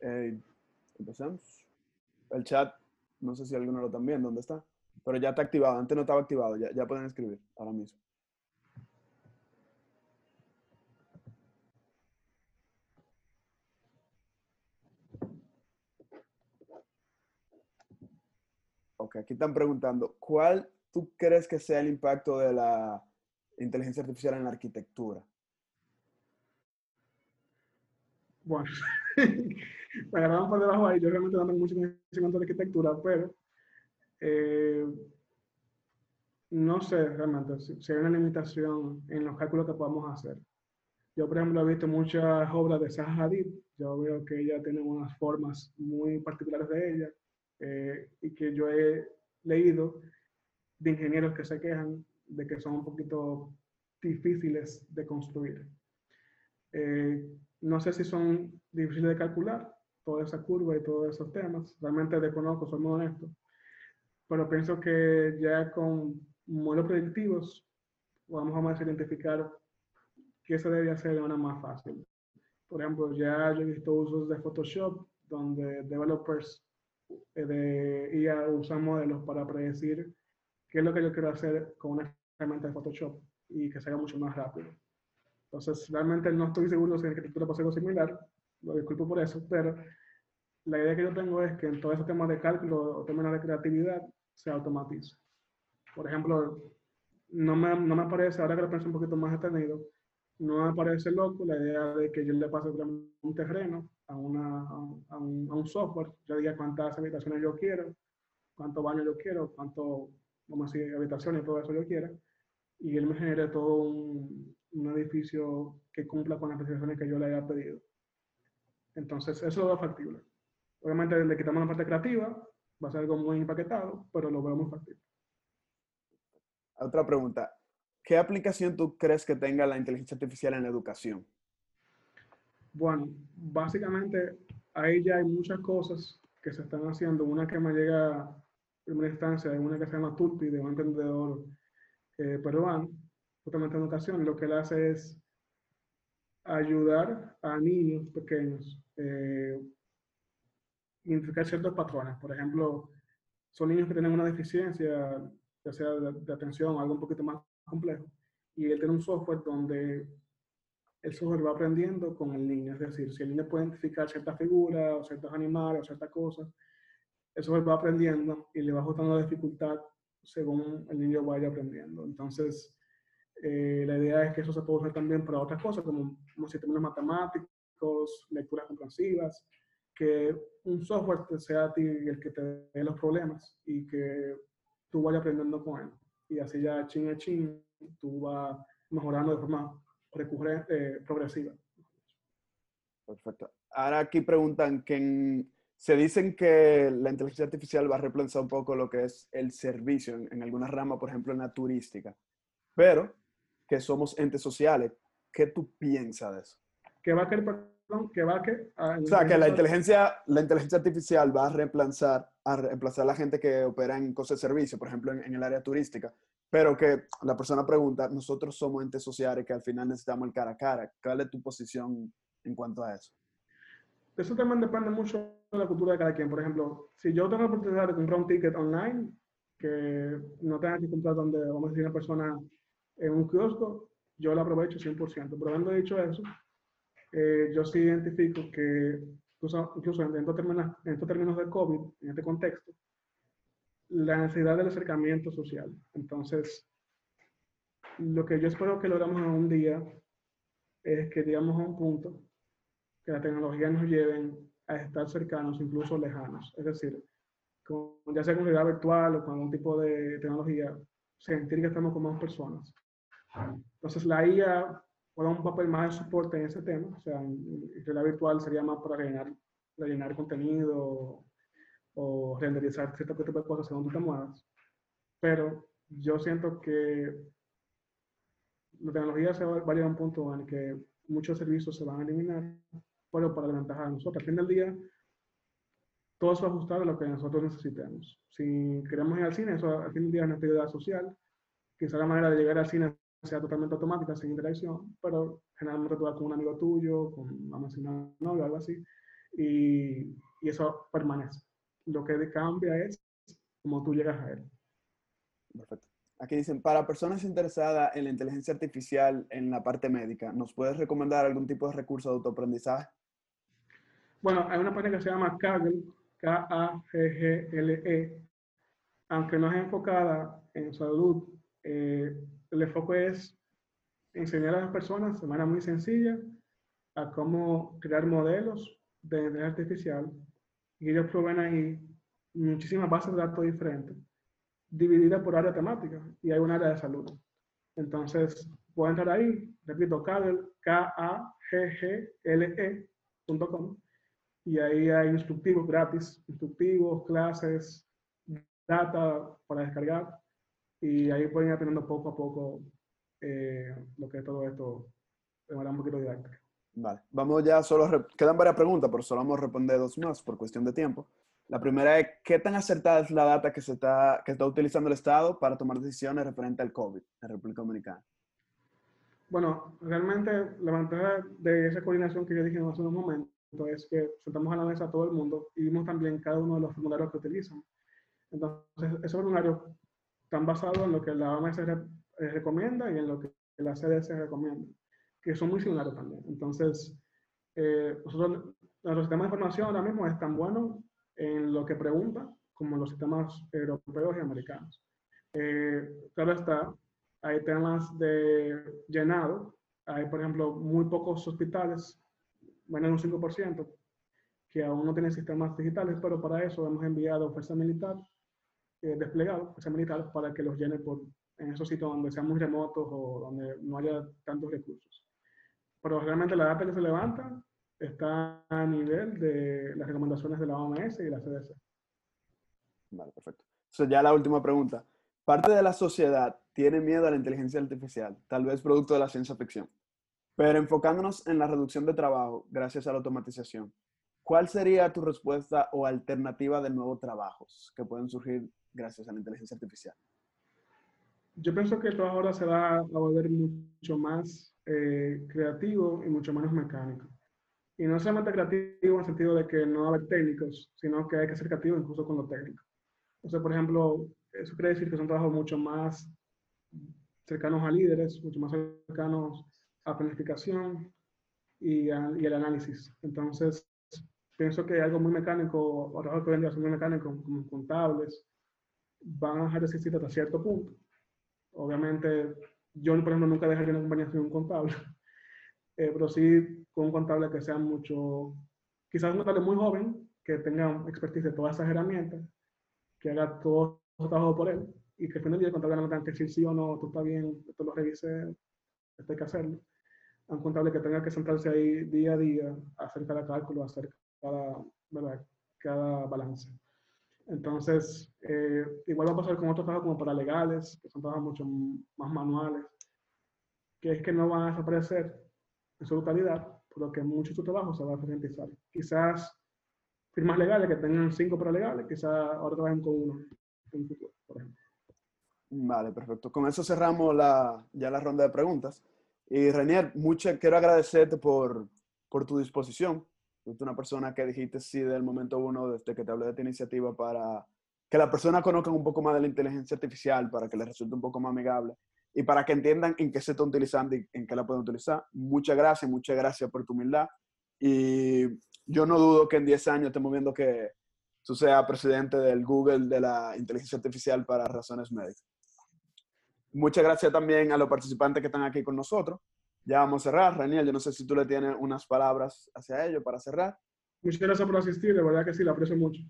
[SPEAKER 1] Eh, empecemos. El chat, no sé si alguno lo están viendo, ¿dónde está? Pero ya está activado. Antes no estaba activado. Ya, ya pueden escribir ahora mismo. Ok, aquí están preguntando, ¿cuál tú crees que sea el impacto de la inteligencia artificial en la arquitectura?
[SPEAKER 2] Bueno, me agarraron por debajo ahí. Yo realmente no tengo mucho conocimiento de arquitectura, pero eh, no sé realmente si, hay una limitación en los cálculos que podamos hacer. Yo, por ejemplo, he visto muchas obras de Zaha Hadid. Yo veo que ella tiene unas formas muy particulares de ella eh, y que yo he leído de ingenieros que se quejan de que son un poquito difíciles de construir. Eh, no sé si son difíciles de calcular, toda esa curva y todos esos temas. Realmente desconozco, soy muy honesto. Pero pienso que ya con modelos predictivos vamos a identificar qué se debe hacer de manera más fácil. Por ejemplo, ya yo he visto usos de Photoshop donde developers de IA usan modelos para predecir qué es lo que yo quiero hacer con una herramienta de Photoshop y que sea mucho más rápido. Entonces, realmente no estoy seguro si en arquitectura ser algo similar, lo disculpo por eso, pero la idea que yo tengo es que en todos esos temas de cálculo o temas de creatividad se automatice. Por ejemplo, no me, no me parece, ahora que lo pienso un poquito más detenido, no me parece loco la idea de que yo le pase un terreno a, una, a, un, a un software, yo diga cuántas habitaciones yo quiero, cuántos baños yo quiero, cuánto vamos a decir, habitaciones, todo eso yo quiera, y él me genere todo un, un edificio que cumpla con las especificaciones que yo le haya pedido. Entonces, eso lo veo factible. Obviamente le quitamos la parte creativa, va a ser algo muy empaquetado, pero lo veo muy factible.
[SPEAKER 1] Otra pregunta. ¿Qué aplicación tú crees que tenga la inteligencia artificial en la educación?
[SPEAKER 2] Bueno, básicamente ahí ya hay muchas cosas que se están haciendo. Una que me llega primera instancia de una que se llama Tulpi, de un emprendedor eh, peruano, justamente en educación, lo que él hace es ayudar a niños pequeños eh, identificar ciertos patrones. Por ejemplo, son niños que tienen una deficiencia, ya sea de, atención o algo un poquito más complejo, y él tiene un software donde el software va aprendiendo con el niño. Es decir, si el niño puede identificar ciertas figuras o ciertos animales o ciertas cosas, eso él va aprendiendo y le va ajustando la dificultad según el niño vaya aprendiendo. Entonces, eh, la idea es que eso se puede usar también para otras cosas, como, como sistemas matemáticos, lecturas comprensivas, que un software sea a ti el que te dé los problemas y que tú vayas aprendiendo con él. Y así ya chin a chin, tú vas mejorando de forma recurrente, eh, progresiva.
[SPEAKER 1] Perfecto. Ahora aquí preguntan que se dicen que la inteligencia artificial va a reemplazar un poco lo que es el servicio en, en algunas ramas, por ejemplo en la turística, pero que somos entes sociales. ¿Qué tú piensas de eso?
[SPEAKER 2] Que va a querer, perdón, que va a que...
[SPEAKER 1] o sea, que la inteligencia, la inteligencia artificial va a reemplazar, a reemplazar a la gente que opera en cosas de servicio, por ejemplo, en, en el área turística. Pero que la persona pregunta, nosotros somos entes sociales que al final necesitamos el cara a cara. ¿Cuál es tu posición en cuanto a eso?
[SPEAKER 2] Eso también depende mucho de la cultura de cada quien. Por ejemplo, si yo tengo la oportunidad de comprar un ticket online, que no tenga que comprar donde, vamos a decir, una persona en un kiosco, yo lo aprovecho 100%. Pero habiendo dicho eso, eh, yo sí identifico que, incluso, incluso en, estos términos, en estos términos de COVID, en este contexto, la necesidad del acercamiento social. Entonces, lo que yo espero que logramos un día es que llegamos a un punto que la tecnología nos lleven a estar cercanos, incluso lejanos. Es decir, con, ya sea con realidad virtual o con algún tipo de tecnología, sentir que estamos con más personas. Entonces, la IA juega un papel más de soporte en ese tema. O sea, en realidad virtual sería más para rellenar, rellenar contenido o renderizar cierto tipo de cosas según tú te muevas. Pero yo siento que la tecnología se va, a llegar a un punto en el que muchos servicios se van a eliminar, pero para la ventaja de nosotros. Al fin del día, todo eso va a lo que nosotros necesitemos. Si queremos ir al cine, eso al fin del día es una actividad social. Quizá la manera de llegar al cine sea totalmente automática, sin interacción, pero generalmente tú vas con un amigo tuyo, con vamos a una novia o algo así, y, y eso permanece. Lo que cambia es cómo tú llegas a él.
[SPEAKER 1] Perfecto. Aquí dicen, para personas interesadas en la inteligencia artificial en la parte médica, ¿nos puedes recomendar algún tipo de recurso de autoaprendizaje?
[SPEAKER 2] Bueno, hay una página que se llama Kaggle, K-A-G-G-L-E, aunque no es enfocada en salud, eh, el enfoque es enseñar a las personas de manera muy sencilla a cómo crear modelos de inteligencia artificial y ellos proveen ahí muchísimas bases de datos diferentes dividida por área temática y hay un área de salud. Entonces, pueden entrar ahí, repito, K-A-G-G-L-E.com y ahí hay instructivos gratis, instructivos, clases, data para descargar y ahí pueden ir aprendiendo poco a poco eh, lo que es todo esto de manera un poquito didáctica.
[SPEAKER 1] Vale, vamos ya, solo quedan varias preguntas, pero solo vamos a responder dos más por cuestión de tiempo. La primera es, ¿qué tan acertada es la data que, se está, que está utilizando el Estado para tomar decisiones referente al COVID en República Dominicana?
[SPEAKER 2] Bueno, realmente la ventaja de esa coordinación que yo dije hace un momento es que sentamos a la mesa a todo el mundo y vimos también cada uno de los formularios que utilizan. Entonces, esos formularios están basados en lo que la OMS recomienda y en lo que la CDC recomienda, que son muy similares también. Entonces, eh, nosotros, sistema de información ahora mismo es tan bueno en lo que pregunta, como los sistemas europeos y americanos. Eh, claro está, hay temas de llenado, hay por ejemplo muy pocos hospitales, menos de un 5%, que aún no tienen sistemas digitales, pero para eso hemos enviado fuerza militar, eh, desplegado fuerza militar, para que los llene por, en esos sitios donde sean muy remotos o donde no haya tantos recursos. Pero realmente la data que se levanta está a nivel de las recomendaciones de la OMS y la CDC.
[SPEAKER 1] Vale, perfecto. Entonces, ya la última pregunta. Parte de la sociedad tiene miedo a la inteligencia artificial, tal vez producto de la ciencia ficción. Pero enfocándonos en la reducción de trabajo gracias a la automatización, ¿cuál sería tu respuesta o alternativa de nuevos trabajos que pueden surgir gracias a la inteligencia artificial?
[SPEAKER 2] Yo pienso que trabajo ahora se va a volver mucho más eh, creativo y mucho menos mecánico. Y no solamente creativo en el sentido de que no va a haber técnicos, sino que hay que ser creativo incluso con lo técnico. O sea, por ejemplo, eso quiere decir que son trabajos mucho más cercanos a líderes, mucho más cercanos a planificación y, y el análisis. Entonces, pienso que algo muy mecánico, o trabajos que vendrían a ser muy mecánicos, como contables, van a dejar de existir hasta cierto punto. Obviamente, yo, por ejemplo, nunca dejaría una compañía sin un contable, eh, pero sí con un contable que sea mucho quizás un contable muy joven que tenga expertise de todas esas herramientas, que haga todo su trabajo por él y que al final del día el contable no tenga que decir sí o no, tú está bien, esto lo revise, esto hay que hacerlo. A un contable que tenga que sentarse ahí día a día, hacer cada cálculo, hacer cada, ¿verdad? cada balance. Entonces, eh, igual va a pasar con otros trabajos como paralegales, que son trabajos mucho más manuales, que es que no van a desaparecer en su totalidad, por lo que muchos de sus trabajos se van a eficientizar. Quizás firmas legales que tengan cinco paralegales, quizás ahora trabajen con uno en futuro, por ejemplo.
[SPEAKER 1] Vale, perfecto. Con eso cerramos la, ya la ronda de preguntas. Y Renier, mucho, quiero agradecerte por, por tu disposición Tú una persona que dijiste sí del momento uno, desde que te hablé de esta iniciativa, para que las personas conozcan un poco más de la inteligencia artificial, para que les resulte un poco más amigable y para que entiendan en qué se está utilizando y en qué la pueden utilizar. Muchas gracias, muchas gracias por tu humildad. Y yo no dudo que en 10 años estemos viendo que tú seas presidente del Google de la inteligencia artificial para razones médicas. Muchas gracias también a los participantes que están aquí con nosotros. Ya vamos a cerrar. Raniel, yo no sé si tú le tienes unas palabras hacia ellos para cerrar.
[SPEAKER 2] Muchas gracias por asistir, de verdad que sí, lo aprecio mucho.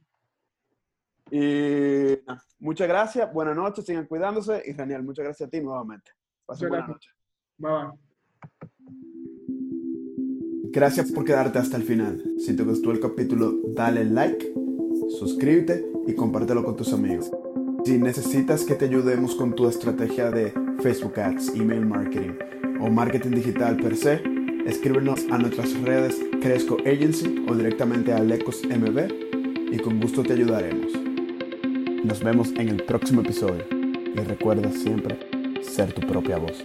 [SPEAKER 1] Y muchas gracias, buenas noches, sigan cuidándose y Raniel, muchas gracias a ti nuevamente. Pasen buenas noches.
[SPEAKER 2] Bye bye.
[SPEAKER 1] Gracias por quedarte hasta el final. Si te gustó el capítulo, dale like, suscríbete y compártelo con tus amigos. Si necesitas que te ayudemos con tu estrategia de Facebook Ads, email marketing, o marketing digital per se, escríbenos a nuestras redes Cresco Agency o directamente a Lecos MB y con gusto te ayudaremos. Nos vemos en el próximo episodio y recuerda siempre ser tu propia voz.